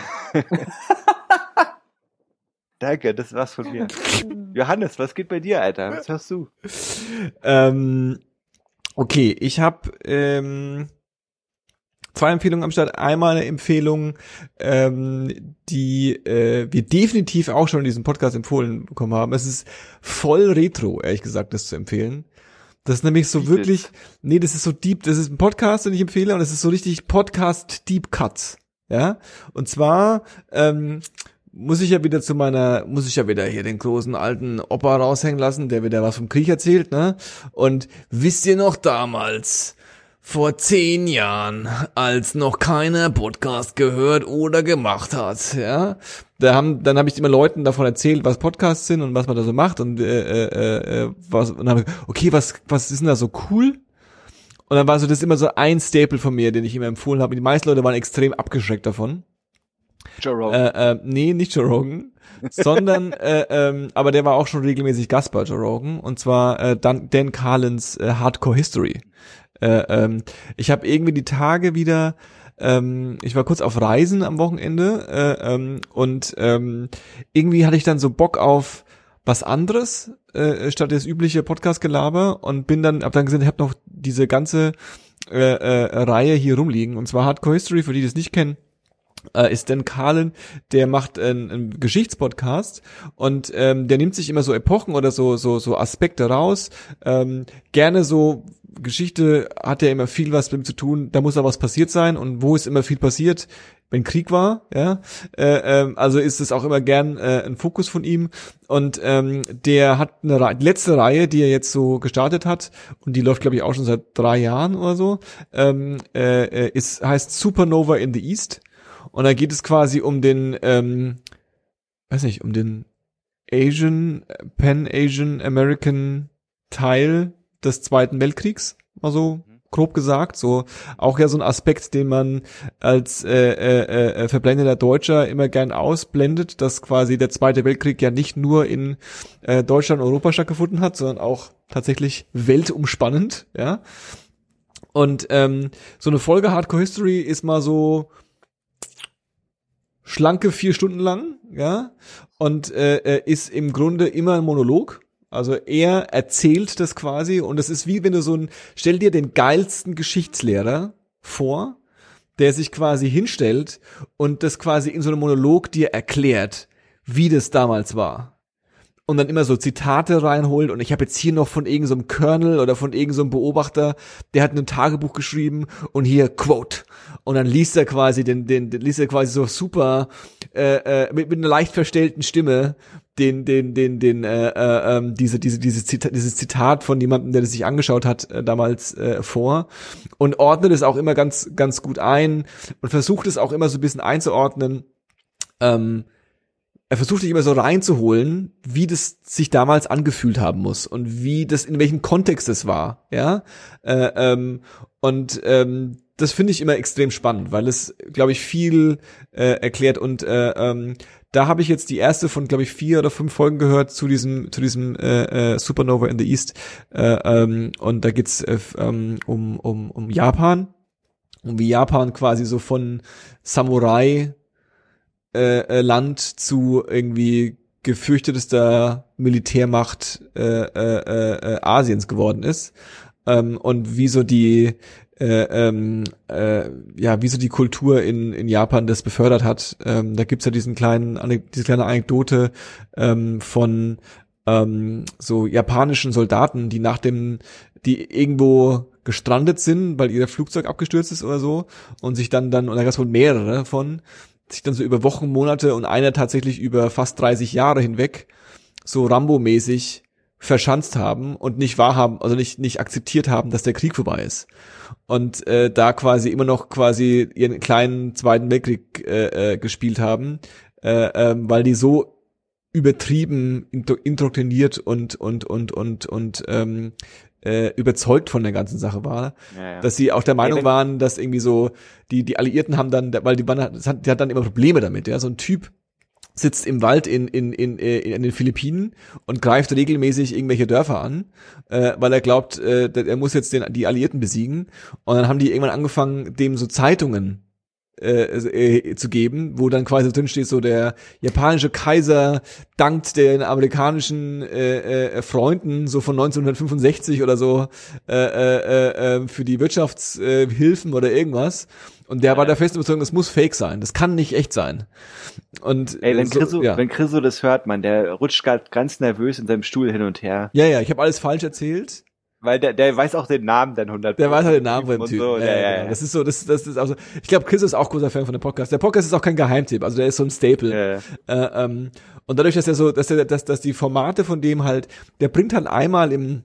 Danke, das war's von mir. [laughs] Johannes, was geht bei dir, Alter? Was hörst du? Ähm, okay, ich habe ähm, zwei Empfehlungen am Start. Einmal eine Empfehlung, ähm, die äh, wir definitiv auch schon in diesem Podcast empfohlen bekommen haben. Es ist voll retro, ehrlich gesagt, das zu empfehlen. Das ist nämlich so wirklich, nee, das ist so deep, das ist ein Podcast, den ich empfehle, und es ist so richtig Podcast Deep Cuts. Ja, und zwar ähm, muss ich ja wieder zu meiner, muss ich ja wieder hier den großen alten Opa raushängen lassen, der wieder was vom Krieg erzählt, ne? Und wisst ihr noch damals, vor zehn Jahren, als noch keiner Podcast gehört oder gemacht hat, ja. Da haben, dann habe ich immer Leuten davon erzählt, was Podcasts sind und was man da so macht und äh, äh, äh, was und dann okay, was was ist denn da so cool? Und dann war so das ist immer so ein Staple von mir, den ich immer empfohlen habe. Die meisten Leute waren extrem abgeschreckt davon. Joe Rogan. Äh, äh, nee, nicht Joe Rogan, sondern [laughs] äh, ähm, aber der war auch schon regelmäßig Gast bei Joe Rogan und zwar äh, Dan, Dan Carlins äh, Hardcore History. Äh, ähm, ich habe irgendwie die Tage wieder ähm, ich war kurz auf Reisen am Wochenende äh, ähm, und ähm, irgendwie hatte ich dann so Bock auf was anderes äh, statt das übliche Podcast-Gelaber und bin dann, hab dann gesehen, ich habe noch diese ganze äh, äh, Reihe hier rumliegen. Und zwar Hardcore History, für die, die es nicht kennen äh, ist Dan Carlin, der macht einen, einen Geschichtspodcast und ähm, der nimmt sich immer so Epochen oder so so so Aspekte raus, ähm, gerne so Geschichte hat ja immer viel was mit ihm zu tun, da muss auch was passiert sein. Und wo ist immer viel passiert, wenn Krieg war, ja, äh, äh, also ist es auch immer gern äh, ein Fokus von ihm. Und ähm, der hat eine Re letzte Reihe, die er jetzt so gestartet hat und die läuft glaube ich auch schon seit drei Jahren oder so, ähm, äh, äh ist heißt Supernova in the East. Und da geht es quasi um den, ähm, weiß nicht, um den Asian, Pan-Asian American Teil des Zweiten Weltkriegs, mal so mhm. grob gesagt, so auch ja so ein Aspekt, den man als äh, äh, äh, verblendeter Deutscher immer gern ausblendet, dass quasi der Zweite Weltkrieg ja nicht nur in äh, Deutschland und Europa stattgefunden hat, sondern auch tatsächlich weltumspannend, ja. Und ähm, so eine Folge Hardcore History ist mal so schlanke vier Stunden lang, ja, und äh, äh ist im Grunde immer ein Monolog also er erzählt das quasi und es ist wie wenn du so ein, stell dir den geilsten Geschichtslehrer vor, der sich quasi hinstellt und das quasi in so einem Monolog dir erklärt, wie das damals war. Und dann immer so Zitate reinholt und ich habe jetzt hier noch von irgendeinem so Colonel oder von irgendeinem so Beobachter, der hat ein Tagebuch geschrieben und hier Quote und dann liest er quasi den, den, den liest er quasi so super äh, äh, mit, mit einer leicht verstellten Stimme den, den, den, den, äh, äh, ähm, diese, diese, dieses Zitat, dieses Zitat von jemandem, der das sich angeschaut hat, äh, damals äh, vor und ordnet es auch immer ganz, ganz gut ein und versucht es auch immer so ein bisschen einzuordnen. Ähm, er versucht sich immer so reinzuholen, wie das sich damals angefühlt haben muss und wie das, in welchem Kontext es war, ja. Äh, ähm, und ähm, das finde ich immer extrem spannend, weil es, glaube ich, viel äh, erklärt und äh, ähm, da habe ich jetzt die erste von, glaube ich, vier oder fünf Folgen gehört zu diesem, zu diesem äh, äh, Supernova in the East. Äh, ähm, und da geht's äh, ähm, um, um, um Japan. Und wie Japan quasi so von Samurai äh, äh, Land zu irgendwie gefürchtetester Militärmacht äh, äh, äh, Asiens geworden ist. Ähm, und wie so die äh, ähm, äh, ja, wie so die Kultur in, in Japan das befördert hat. Ähm, da gibt's ja diesen kleinen, diese kleine Anekdote ähm, von ähm, so japanischen Soldaten, die nach dem, die irgendwo gestrandet sind, weil ihr Flugzeug abgestürzt ist oder so und sich dann dann, und da gab's wohl mehrere von, sich dann so über Wochen, Monate und einer tatsächlich über fast 30 Jahre hinweg so Rambo-mäßig verschanzt haben und nicht wahrhaben, also nicht, nicht akzeptiert haben, dass der Krieg vorbei ist und äh, da quasi immer noch quasi ihren kleinen Zweiten Weltkrieg äh, äh, gespielt haben, äh, äh, weil die so übertrieben indoktriniert und und und und und ähm, äh, überzeugt von der ganzen Sache war, ja, ja. dass sie auch der Meinung waren, dass irgendwie so die die Alliierten haben dann, weil die waren, das hat, die hat dann immer Probleme damit, ja, so ein Typ sitzt im Wald in, in, in, äh, in den Philippinen und greift regelmäßig irgendwelche Dörfer an, äh, weil er glaubt, äh, er muss jetzt den, die Alliierten besiegen. Und dann haben die irgendwann angefangen, dem so Zeitungen äh, äh, zu geben, wo dann quasi drin steht, so der japanische Kaiser dankt den amerikanischen äh, äh, Freunden so von 1965 oder so äh, äh, äh, für die Wirtschaftshilfen oder irgendwas. Und der war der festen Überzeugung, das muss fake sein. Das kann nicht echt sein. Und Ey, wenn, so, Chriso, ja. wenn Chriso das hört, man, der rutscht ganz nervös in seinem Stuhl hin und her. Ja, ja, ich habe alles falsch erzählt. Weil der, der weiß auch den Namen dann 100 Der weiß halt den Namen von dem Typen. So. Ja, ja, ja, ja, Das ist so, das, das ist also, ich glaube, Chris ist auch großer Fan von dem Podcast. Der Podcast ist auch kein Geheimtipp, also der ist so ein Staple. Ja. Äh, ähm, und dadurch, dass er so, dass er, dass, dass die Formate von dem halt, der bringt halt einmal im,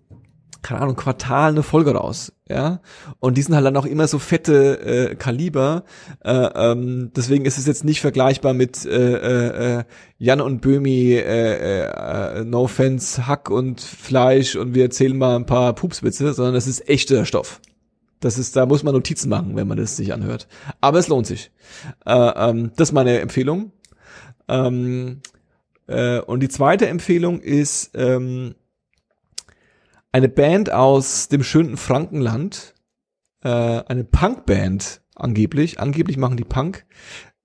keine Ahnung, Quartal eine Folge raus, ja. Und die sind halt dann auch immer so fette äh, Kaliber. Äh, ähm, deswegen ist es jetzt nicht vergleichbar mit äh, äh, Jan und Böhmi, äh, äh, No Offense, Hack und Fleisch und wir erzählen mal ein paar Pupswitze, sondern das ist echter Stoff. Das ist, da muss man Notizen machen, wenn man das sich anhört. Aber es lohnt sich. Äh, ähm, das ist meine Empfehlung. Ähm, äh, und die zweite Empfehlung ist ähm, eine Band aus dem schönen Frankenland, äh, eine Punkband angeblich, angeblich machen die Punk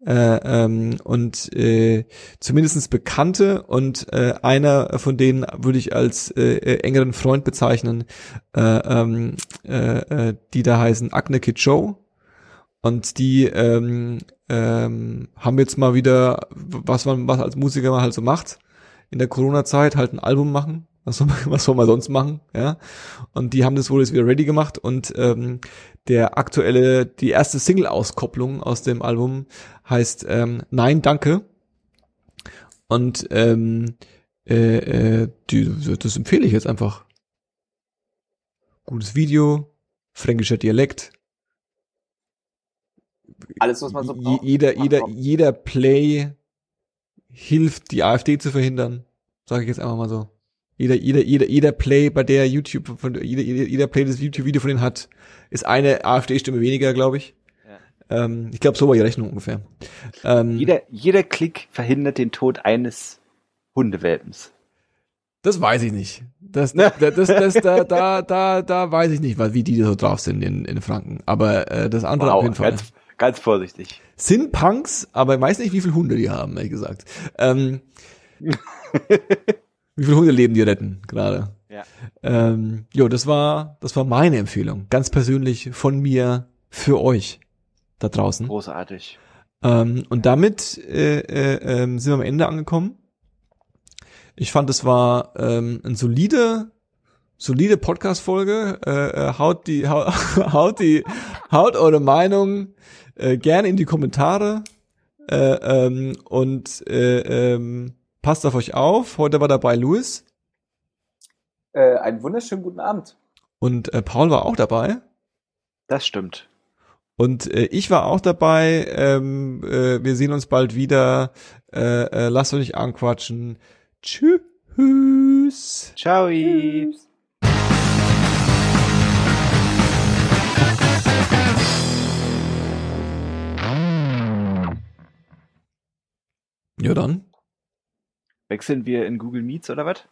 äh, ähm, und äh, zumindestens bekannte und äh, einer von denen würde ich als äh, äh engeren Freund bezeichnen, äh, ähm, äh, äh, die da heißen Agne Kid Show. Und die ähm, ähm, haben jetzt mal wieder, was man was als Musiker mal halt so macht, in der Corona-Zeit halt ein Album machen was soll, man, was soll man sonst machen? Ja. Und die haben das wohl jetzt wieder ready gemacht und ähm, der aktuelle, die erste Single-Auskopplung aus dem Album heißt ähm, Nein, danke. Und ähm, äh, äh, die, das empfehle ich jetzt einfach. Gutes Video, fränkischer Dialekt. Alles, was man so braucht. Jeder, jeder, jeder Play hilft, die AfD zu verhindern. Sage ich jetzt einfach mal so. Jeder, jeder, jeder, jeder Play bei der YouTube, von, jeder, jeder, jeder Play das YouTube-Video von denen hat, ist eine AfD-Stimme weniger, glaube ich. Ja. Ähm, ich glaube, so war die Rechnung ungefähr. Ähm, jeder, jeder Klick verhindert den Tod eines Hundewelpens. Das weiß ich nicht. Das, das, das, das, da, da, da, da weiß ich nicht, wie die so drauf sind in, in Franken. Aber äh, das andere wow, auf jeden Fall. Ganz, ganz vorsichtig. Sind Punks, aber ich weiß nicht, wie viele Hunde die haben, ehrlich gesagt. Ähm, [laughs] Wie viele Hunde leben die retten gerade? Ja. Ähm, jo, das war, das war meine Empfehlung. Ganz persönlich von mir für euch da draußen. Großartig. Ähm, und damit äh, äh, äh, sind wir am Ende angekommen. Ich fand, es war ähm, ein solide, solide Podcast-Folge. Äh, äh, haut die, [laughs] haut, haut die, haut eure Meinung äh, gerne in die Kommentare äh, ähm, und äh, ähm, passt auf euch auf. Heute war dabei Louis. Äh, einen wunderschönen guten Abend. Und äh, Paul war auch dabei. Das stimmt. Und äh, ich war auch dabei. Ähm, äh, wir sehen uns bald wieder. Äh, äh, lasst euch nicht anquatschen. Tschüss. Ciao. Tschüss. Ja dann. Wechseln wir in Google Meets oder was?